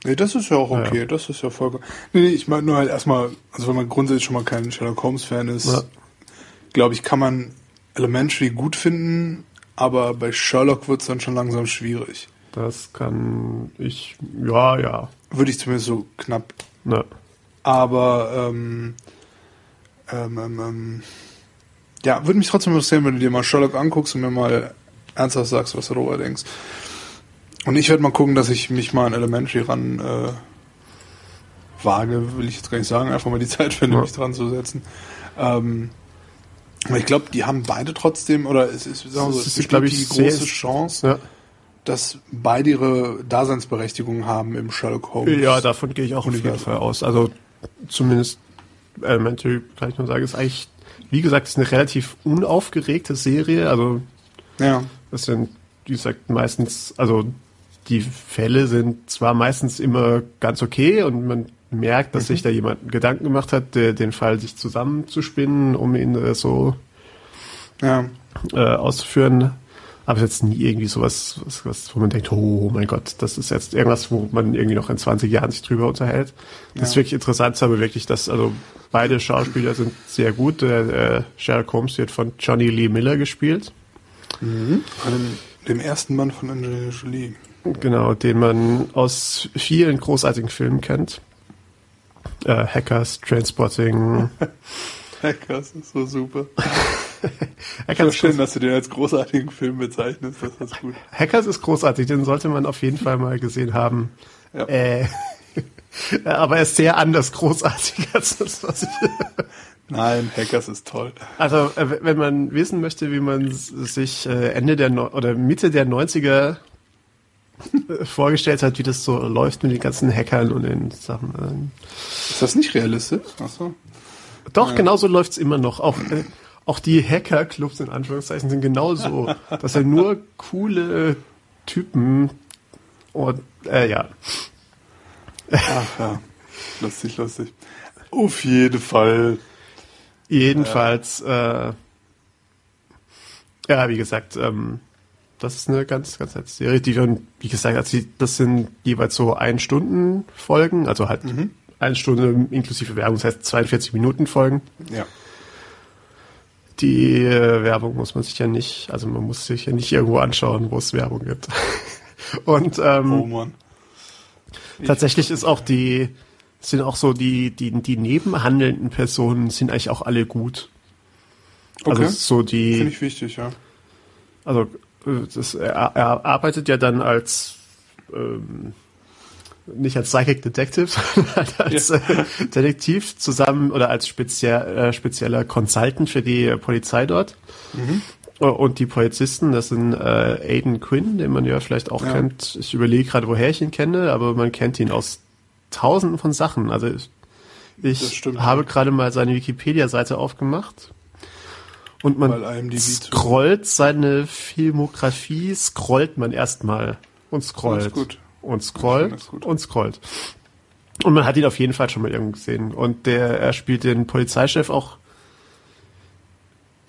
Nee, das ist ja auch okay, Ja. das ist ja vollkommen. Nee, nee, ich meine nur halt erstmal, also wenn man grundsätzlich schon mal kein Sherlock Holmes Fan ist, Ja. glaube ich, kann man Elementary gut finden, aber bei Sherlock wird es dann schon langsam schwierig. das kann ich, ja, ja, Würde ich zumindest so knapp. ne. Aber ähm, ähm, ähm, ähm, ja, würde mich trotzdem interessieren, wenn du dir mal Sherlock anguckst und mir mal ernsthaft sagst, was du darüber denkst. Und ich werde mal gucken, dass ich mich mal an Elementary ran äh, wage, will ich jetzt gar nicht sagen, einfach mal die Zeit finde, Ja. mich dran zu setzen. Ähm, aber ich glaube, die haben beide trotzdem, oder es ist, sagen wir so, Es ist, besteht glaub ich, die sehr- große Chance, Ja. dass beide ihre Daseinsberechtigung haben im Sherlock Holmes. Ja, davon gehe ich auch auf jeden. Fall aus. Also zumindest Elementary, kann ich nur sagen, ist eigentlich, wie gesagt, ist eine relativ unaufgeregte Serie. Also ja. das sind, wie gesagt, meistens, also die Fälle sind zwar meistens immer ganz okay und man merkt, dass sich da jemand Gedanken gemacht hat, der, den Fall sich zusammenzuspinnen, um ihn äh, so ja. äh, auszuführen. Aber jetzt nie irgendwie sowas, was, was, wo man denkt, oh mein Gott, das ist jetzt irgendwas, wo man irgendwie noch in 20 Jahren sich drüber unterhält. Das ist Ja. wirklich interessant, aber wirklich, dass, also beide Schauspieler sind sehr gut. Der äh, Sherlock Holmes wird von Johnny Lee Miller gespielt. Von dem, dem ersten Mann von Angelina Jolie. Genau, den man aus vielen großartigen Filmen kennt. Äh, Hackers, Transporting. Hackers ist so super. Hackers, schön, dass du den als großartigen Film bezeichnest. Das ist gut. Hackers ist großartig, den sollte man auf jeden Fall mal gesehen haben. Ja. Äh, aber er ist sehr anders großartig als das, was ich. Nein, Hackers ist toll. Also, äh, wenn man wissen möchte, wie man sich äh, Ende der Neu oder Mitte der 90er äh, vorgestellt hat, wie das so läuft mit den ganzen Hackern und den Sachen. ähm, Ist das nicht realistisch? Achso. Doch, genauso läuft's immer noch. Auch, äh, auch die Hacker-Clubs in Anführungszeichen sind genauso. Das sind nur coole Typen und äh, ja. Ach ja. Lustig, lustig. Auf jeden Fall. Jedenfalls, äh, ja, wie gesagt, ähm, das ist eine ganz, ganz nette Serie. Die werden, wie gesagt, also das sind jeweils so ein Stunden Folgen, also halt eine Stunde inklusive Werbung, das heißt 42 Minuten Folgen. Ja. Die äh, Werbung muss man sich ja nicht, also man muss sich ja nicht irgendwo anschauen, wo es Werbung gibt. Und ähm, Oh Mann. Tatsächlich ist auch die sind auch so die, die, die nebenhandelnden Personen sind eigentlich auch alle gut. Also Okay. so die. Finde ich wichtig, ja. Also äh, das, er, er arbeitet ja dann als ähm, nicht als Psychic Detective, sondern als Ja. äh, Detektiv zusammen oder als speziell, äh, spezieller Consultant für die Polizei dort. Äh, Und die Polizisten, das sind äh, Aiden Quinn, den man ja vielleicht auch Ja. kennt. Ich überlege gerade, woher ich ihn kenne, aber man kennt ihn aus tausenden von Sachen. Also ich, ich habe gerade mal seine Wikipedia-Seite aufgemacht. Und man scrollt seine Filmografie, scrollt man erstmal und scrollt. Und Ich scrollt und scrollt. Und man hat ihn auf jeden Fall schon mal irgendwo gesehen. Und der, er spielt den Polizeichef auch.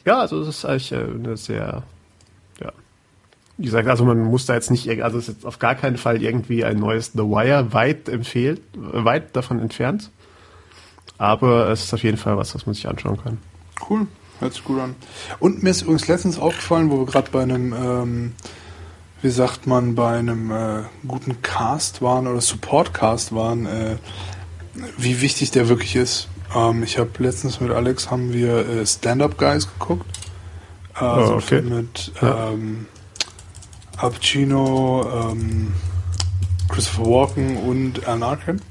Ja, also das ist eigentlich äh, eine sehr, ja. Wie gesagt, also man muss da jetzt nicht, also es ist jetzt auf gar keinen Fall irgendwie ein neues The Wire weit empfehlt, äh, weit davon entfernt. Aber es ist auf jeden Fall was, was man sich anschauen kann. Cool, hört sich gut an. Und mir ist übrigens letztens aufgefallen, wo wir gerade bei einem, ähm, wie sagt man, bei einem äh, guten Cast waren oder Support-Cast waren, äh, wie wichtig der wirklich ist. Ähm, ich habe letztens mit Alex haben wir äh, Stand-Up Guys geguckt. Äh, so ein okay. Mit Ja. ähm, Al Pacino, ähm, Christopher Walken und Alan Arkin.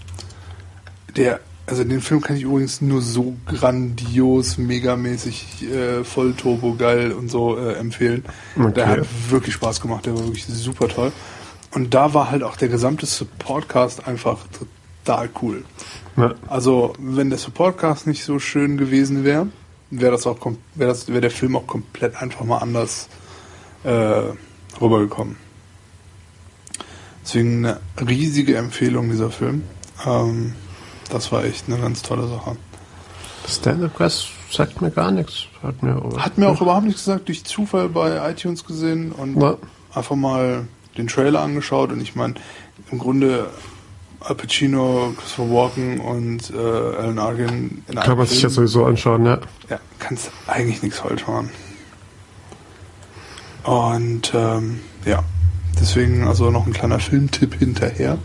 Der, also den Film kann ich übrigens nur so grandios, megamäßig, äh, voll turbo geil und so äh, empfehlen. Okay. Der hat wirklich Spaß gemacht, der war wirklich super toll. Und da war halt auch der gesamte Supportcast einfach total cool. Ja. Also, wenn der Supportcast nicht so schön gewesen wäre, wäre das auch kom- wäre das wäre der Film auch komplett einfach mal anders äh, rübergekommen. Deswegen eine riesige Empfehlung dieser Film. Ähm, das war echt eine ganz tolle Sache. Stand-up Quest sagt mir gar nichts. Hat mir, Hat mir auch überhaupt nichts gesagt, durch Zufall bei iTunes gesehen und Ja. einfach mal den Trailer angeschaut und ich meine, im Grunde Al Pacino, Christopher Walken und äh, Alan Arkin in Kann man sich ja sowieso anschauen, ja. Ja, kannst eigentlich nichts falsch machen. Und ähm, ja, deswegen also noch ein kleiner Filmtipp hinterher.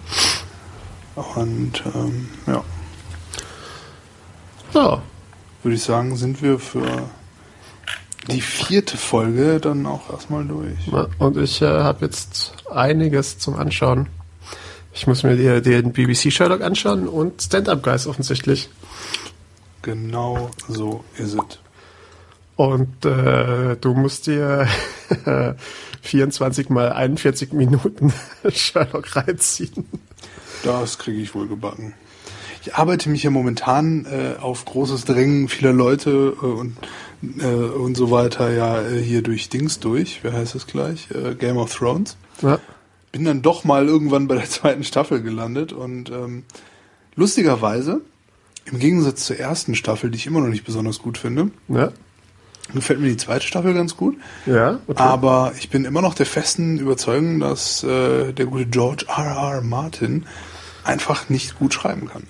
Und ähm, ja, Ja, würde ich sagen, sind wir für die vierte Folge dann auch erstmal durch. Und ich äh, habe jetzt einiges zum Anschauen. Ich muss mir den BBC Sherlock anschauen und Stand-Up Guys offensichtlich. Genau so ist es. Und äh, du musst dir 24 mal 41 Minuten Sherlock reinziehen. Das kriege ich wohl gebacken. Ich arbeite mich ja momentan äh, auf großes Drängen vieler Leute äh, und, äh, und so weiter ja äh, hier durch Dings durch. Wie heißt es gleich? Äh, Game of Thrones. Ja, Bin dann doch mal irgendwann bei der zweiten Staffel gelandet und ähm, lustigerweise, im Gegensatz zur ersten Staffel, die ich immer noch nicht besonders gut finde, ja, gefällt mir die zweite Staffel ganz gut. ja. Okay. Aber ich bin immer noch der festen Überzeugung, dass äh, der gute George R. R. Martin einfach nicht gut schreiben kann.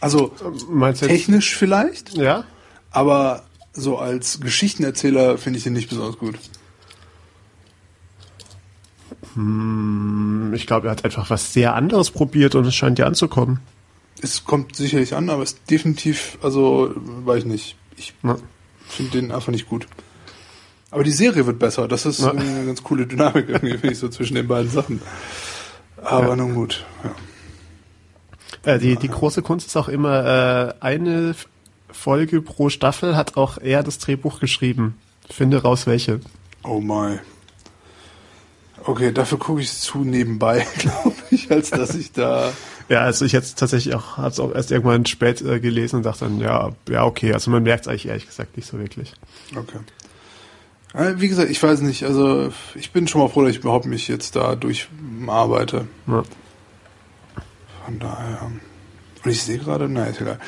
Also Meinst du jetzt, technisch vielleicht, ja? aber so als Geschichtenerzähler finde ich ihn nicht besonders gut. Ich glaube, er hat einfach was sehr anderes probiert und es scheint dir anzukommen. Es kommt sicherlich an, aber es ist definitiv, also weiß ich nicht. Ich Ja. finde den einfach nicht gut. Aber die Serie wird besser. Das ist Ja. eine ganz coole Dynamik irgendwie, finde ich, so zwischen den beiden Sachen. Aber Ja. nun gut. Ja. Äh, die, die große Kunst ist auch immer, äh, eine Folge pro Staffel hat auch er das Drehbuch geschrieben. Finde raus, welche. Oh my. Okay, dafür gucke ich zu nebenbei, glaube ich, als dass ich da. Ja, also ich jetzt tatsächlich auch, hab's auch erst irgendwann spät äh, gelesen und dachte dann, ja, ja, okay. Also man merkt es eigentlich ehrlich gesagt nicht so wirklich. Okay. Äh, Wie gesagt, ich weiß nicht. Also ich bin schon mal froh, dass ich überhaupt mich jetzt da durcharbeite. Ja. Von daher. Und ich sehe gerade, nein, ist egal.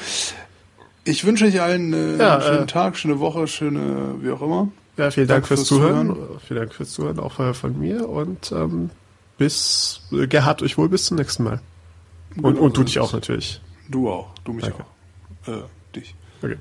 Ich wünsche euch allen äh, Ja, einen schönen äh, Tag, schöne Woche, schöne, wie auch immer. Ja, vielen Dank, Dank fürs, fürs Zuhören. Zuhören. Vielen Dank fürs Zuhören auch von mir und ähm, bis, äh, gehabt euch wohl bis zum nächsten Mal. Und, Genau und du ist dich auch natürlich. Du auch, du mich Danke. auch. Äh, dich. Okay.